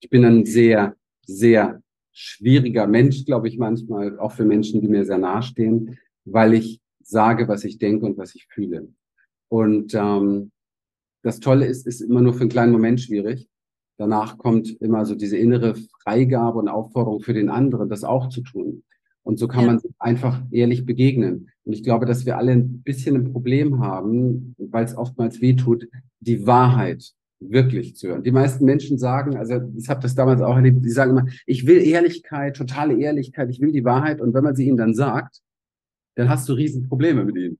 Ich bin ein sehr, sehr schwieriger Mensch, glaube ich, manchmal, auch für Menschen, die mir sehr nahestehen, weil ich sage, was ich denke und was ich fühle. Und ähm, das Tolle ist, ist immer nur für einen kleinen Moment schwierig. Danach kommt immer so diese innere Freigabe und Aufforderung für den anderen, das auch zu tun. Und so kann ja. man einfach ehrlich begegnen. Und ich glaube, dass wir alle ein bisschen ein Problem haben, weil es oftmals weh tut, die Wahrheit wirklich zu hören. Die meisten Menschen sagen, also ich habe das damals auch erlebt, die sagen immer, ich will Ehrlichkeit, totale Ehrlichkeit, ich will die Wahrheit. Und wenn man sie ihnen dann sagt, dann hast du Riesenprobleme mit ihnen.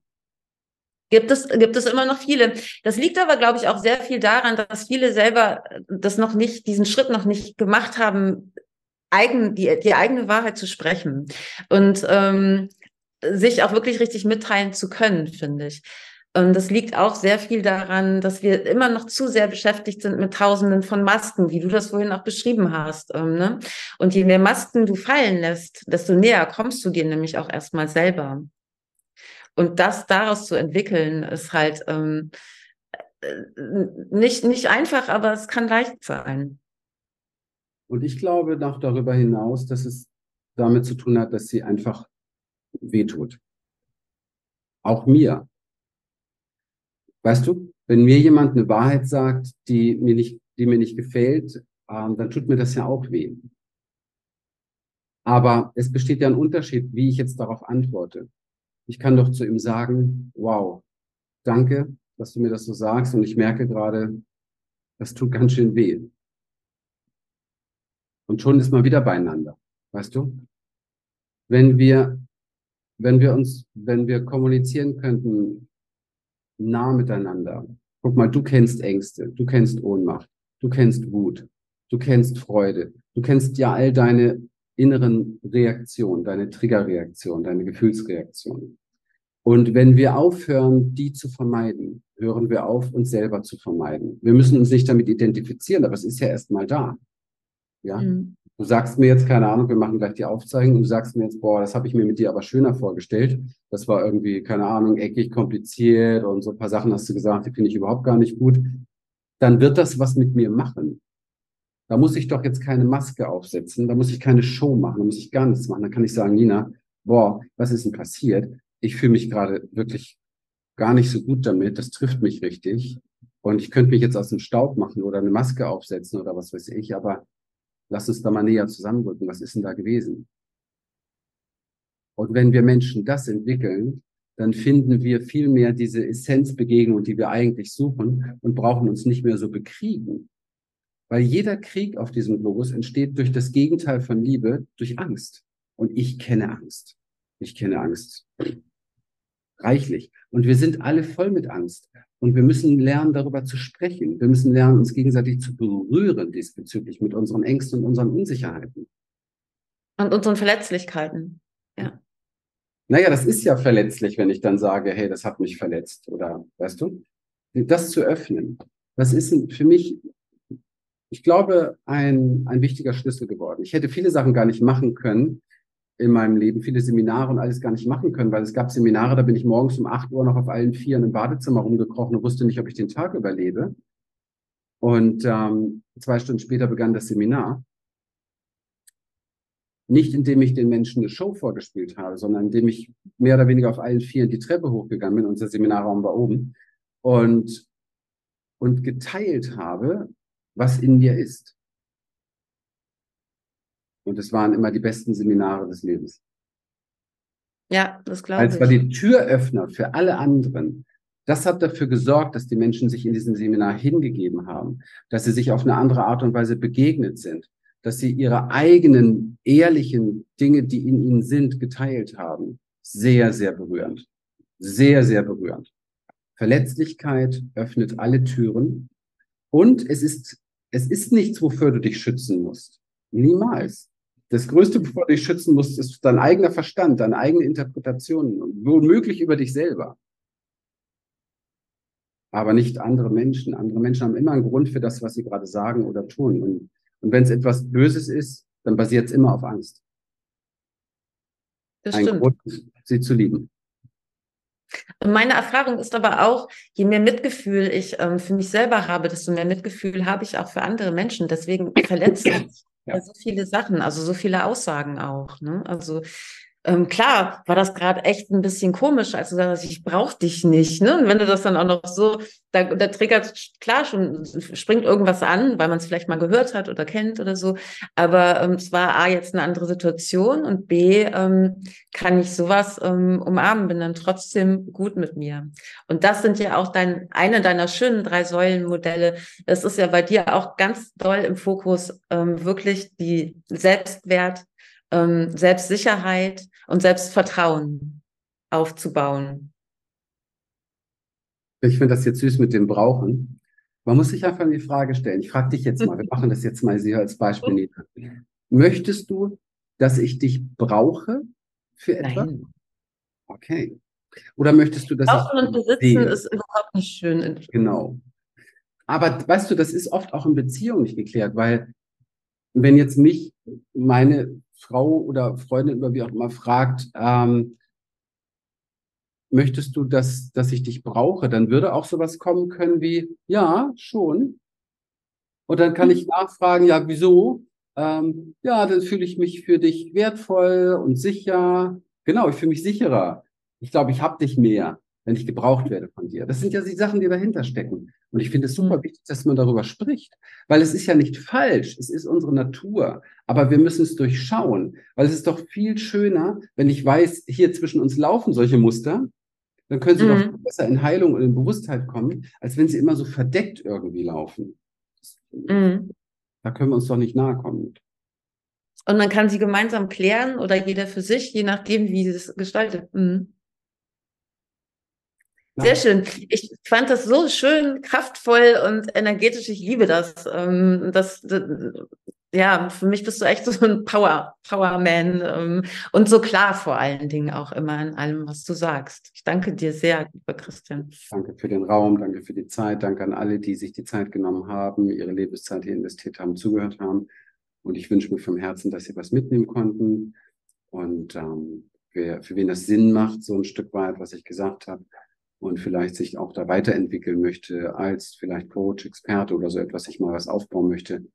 Gibt es, gibt es immer noch viele. Das liegt aber, glaube ich, auch sehr viel daran, dass viele selber das noch nicht, diesen Schritt noch nicht gemacht haben, eigen, die, die eigene Wahrheit zu sprechen und ähm, sich auch wirklich richtig mitteilen zu können, finde ich. Und das liegt auch sehr viel daran, dass wir immer noch zu sehr beschäftigt sind mit Tausenden von Masken, wie du das vorhin auch beschrieben hast. Ähm, ne? Und je mehr Masken du fallen lässt, desto näher kommst du dir nämlich auch erstmal selber. Und das daraus zu entwickeln, ist halt ähm, äh, nicht, nicht einfach, aber es kann leicht sein. Und ich glaube noch darüber hinaus, dass es damit zu tun hat, dass sie einfach wehtut. Auch mir. Weißt du, wenn mir jemand eine Wahrheit sagt, die mir nicht, die mir nicht gefällt, ähm, dann tut mir das ja auch weh. Aber es besteht ja ein Unterschied, wie ich jetzt darauf antworte. Ich kann doch zu ihm sagen, wow, danke, dass du mir das so sagst und ich merke gerade, das tut ganz schön weh. Und schon ist man wieder beieinander. Weißt du? Wenn wir, wenn wir uns, wenn wir kommunizieren könnten, nah miteinander. Guck mal, du kennst Ängste, du kennst Ohnmacht, du kennst Wut, du kennst Freude, du kennst ja all deine inneren Reaktionen, deine Triggerreaktionen, deine Gefühlsreaktionen. Und wenn wir aufhören, die zu vermeiden, hören wir auf, uns selber zu vermeiden. Wir müssen uns nicht damit identifizieren, aber es ist ja erstmal da. Ja. Mhm. Du sagst mir jetzt, keine Ahnung, wir machen gleich die Aufzeichnung und du sagst mir jetzt, boah, das habe ich mir mit dir aber schöner vorgestellt. Das war irgendwie, keine Ahnung, eckig, kompliziert und so ein paar Sachen hast du gesagt, die finde ich überhaupt gar nicht gut. Dann wird das was mit mir machen. Da muss ich doch jetzt keine Maske aufsetzen, da muss ich keine Show machen, da muss ich gar nichts machen. Da kann ich sagen, Nina, boah, was ist denn passiert? Ich fühle mich gerade wirklich gar nicht so gut damit, das trifft mich richtig. Und ich könnte mich jetzt aus dem Staub machen oder eine Maske aufsetzen oder was weiß ich, aber Lass uns da mal näher zusammenrücken. Was ist denn da gewesen? Und wenn wir Menschen das entwickeln, dann finden wir viel mehr diese Essenzbegegnung, die wir eigentlich suchen und brauchen uns nicht mehr so bekriegen. Weil jeder Krieg auf diesem Globus entsteht durch das Gegenteil von Liebe, durch Angst. Und ich kenne Angst. Ich kenne Angst reichlich. Und wir sind alle voll mit Angst. Und wir müssen lernen, darüber zu sprechen. Wir müssen lernen, uns gegenseitig zu berühren diesbezüglich mit unseren Ängsten und unseren Unsicherheiten. Und unseren Verletzlichkeiten. Ja. Naja, das ist ja verletzlich, wenn ich dann sage, hey, das hat mich verletzt. Oder, weißt du? Das zu öffnen. Das ist für mich, ich glaube, ein, ein wichtiger Schlüssel geworden. Ich hätte viele Sachen gar nicht machen können, in meinem Leben viele Seminare und alles gar nicht machen können, weil es gab Seminare, da bin ich morgens um 8 Uhr noch auf allen Vieren im Badezimmer rumgekrochen und wusste nicht, ob ich den Tag überlebe. Und ähm, zwei Stunden später begann das Seminar. Nicht indem ich den Menschen eine Show vorgespielt habe, sondern indem ich mehr oder weniger auf allen Vieren die Treppe hochgegangen bin. Unser Seminarraum war oben. Und, und geteilt habe, was in mir ist. Und es waren immer die besten Seminare des Lebens. Ja, das glaube ich. Als war die Türöffner für alle anderen. Das hat dafür gesorgt, dass die Menschen sich in diesem Seminar hingegeben haben, dass sie sich auf eine andere Art und Weise begegnet sind, dass sie ihre eigenen ehrlichen Dinge, die in ihnen sind, geteilt haben. Sehr, sehr berührend. Sehr, sehr berührend. Verletzlichkeit öffnet alle Türen und es ist, es ist nichts, wofür du dich schützen musst. Niemals. Das Größte, bevor du dich schützen musst, ist dein eigener Verstand, deine eigene Interpretation, womöglich über dich selber. Aber nicht andere Menschen. Andere Menschen haben immer einen Grund für das, was sie gerade sagen oder tun. Und, und wenn es etwas Böses ist, dann basiert es immer auf Angst. Das Ein stimmt. Grund, sie zu lieben. Und meine Erfahrung ist aber auch, je mehr Mitgefühl ich ähm, für mich selber habe, desto mehr Mitgefühl habe ich auch für andere Menschen. Deswegen verletzt mich ja. so viele Sachen, also so viele Aussagen auch. Ne? Also ähm, klar war das gerade echt ein bisschen komisch, als du sagst, ich brauche dich nicht. Ne? Und wenn du das dann auch noch so, da, da triggert klar schon, springt irgendwas an, weil man es vielleicht mal gehört hat oder kennt oder so. Aber ähm, es war A, jetzt eine andere Situation und B, ähm, kann ich sowas ähm, umarmen, bin dann trotzdem gut mit mir. Und das sind ja auch dein, eine deiner schönen drei Säulenmodelle. Das ist ja bei dir auch ganz doll im Fokus, ähm, wirklich die Selbstwert, ähm, Selbstsicherheit und Selbstvertrauen aufzubauen. Ich finde das jetzt süß mit dem Brauchen. Man muss sich einfach die Frage stellen. Ich frage dich jetzt mal, wir machen das jetzt mal hier als Beispiel. Nita. Möchtest du, dass ich dich brauche für etwas? Nein. Okay. Oder möchtest du, dass Brauchen ich und besitzen sehe? ist überhaupt nicht schön. Genau. Aber weißt du, das ist oft auch in Beziehungen nicht geklärt, weil wenn jetzt mich meine Frau oder Freundin oder wie auch immer fragt, ähm, möchtest du, dass, dass ich dich brauche, dann würde auch sowas kommen können wie, ja, schon. Und dann kann ich mhm. nachfragen, ja, wieso? Ähm, ja, dann fühle ich mich für dich wertvoll und sicher. Genau, ich fühle mich sicherer. Ich glaube, ich habe dich mehr wenn ich gebraucht werde von dir. Das sind ja die Sachen, die dahinter stecken. Und ich finde es super hm. wichtig, dass man darüber spricht, weil es ist ja nicht falsch, es ist unsere Natur, aber wir müssen es durchschauen, weil es ist doch viel schöner, wenn ich weiß, hier zwischen uns laufen solche Muster, dann können sie mhm. doch besser in Heilung und in Bewusstheit kommen, als wenn sie immer so verdeckt irgendwie laufen. Mhm. Da können wir uns doch nicht nahe kommen. Und man kann sie gemeinsam klären oder jeder für sich, je nachdem, wie es gestaltet. Mhm. Sehr schön. Ich fand das so schön, kraftvoll und energetisch. Ich liebe das. Ähm, das, ja, für mich bist du echt so ein Power, Powerman ähm, und so klar vor allen Dingen auch immer in allem, was du sagst. Ich danke dir sehr, lieber Christian. Danke für den Raum, danke für die Zeit, danke an alle, die sich die Zeit genommen haben, ihre Lebenszeit hier investiert haben, zugehört haben. Und ich wünsche mir vom Herzen, dass sie was mitnehmen konnten. Und ähm, für, für wen das Sinn macht, so ein Stück weit, was ich gesagt habe, und vielleicht sich auch da weiterentwickeln möchte als vielleicht Coach, Experte oder so etwas, sich mal was aufbauen möchte,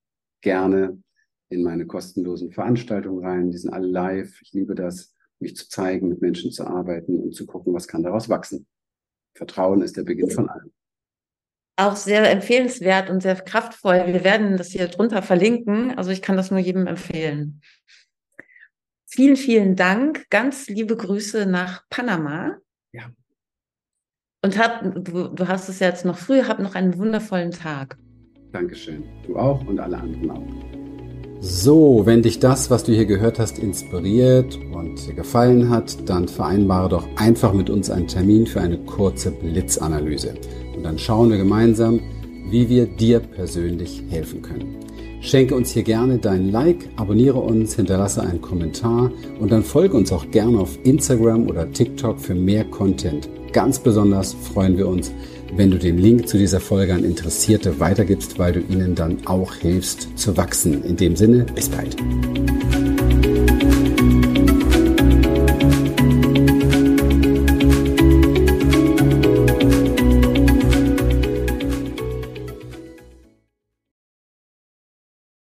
gerne in meine kostenlosen Veranstaltungen rein. Die sind alle live. Ich liebe das, mich zu zeigen, mit Menschen zu arbeiten und zu gucken, was kann daraus wachsen. Vertrauen ist der Beginn von allem. Auch sehr empfehlenswert und sehr kraftvoll. Wir werden das hier drunter verlinken. Also ich kann das nur jedem empfehlen. Vielen, vielen Dank. Ganz liebe Grüße nach Panama. Ja. Und hab, du, du hast es jetzt noch früh, hab noch einen wundervollen Tag. Dankeschön. Du auch und alle anderen auch. So, wenn dich das, was du hier gehört hast, inspiriert und dir gefallen hat, dann vereinbare doch einfach mit uns einen Termin für eine kurze Blitzanalyse. Und dann schauen wir gemeinsam, wie wir dir persönlich helfen können. Schenke uns hier gerne dein Like, abonniere uns, hinterlasse einen Kommentar und dann folge uns auch gerne auf Instagram oder TikTok für mehr Content. Ganz besonders freuen wir uns, wenn du den Link zu dieser Folge an Interessierte weitergibst, weil du ihnen dann auch hilfst zu wachsen. In dem Sinne, bis bald.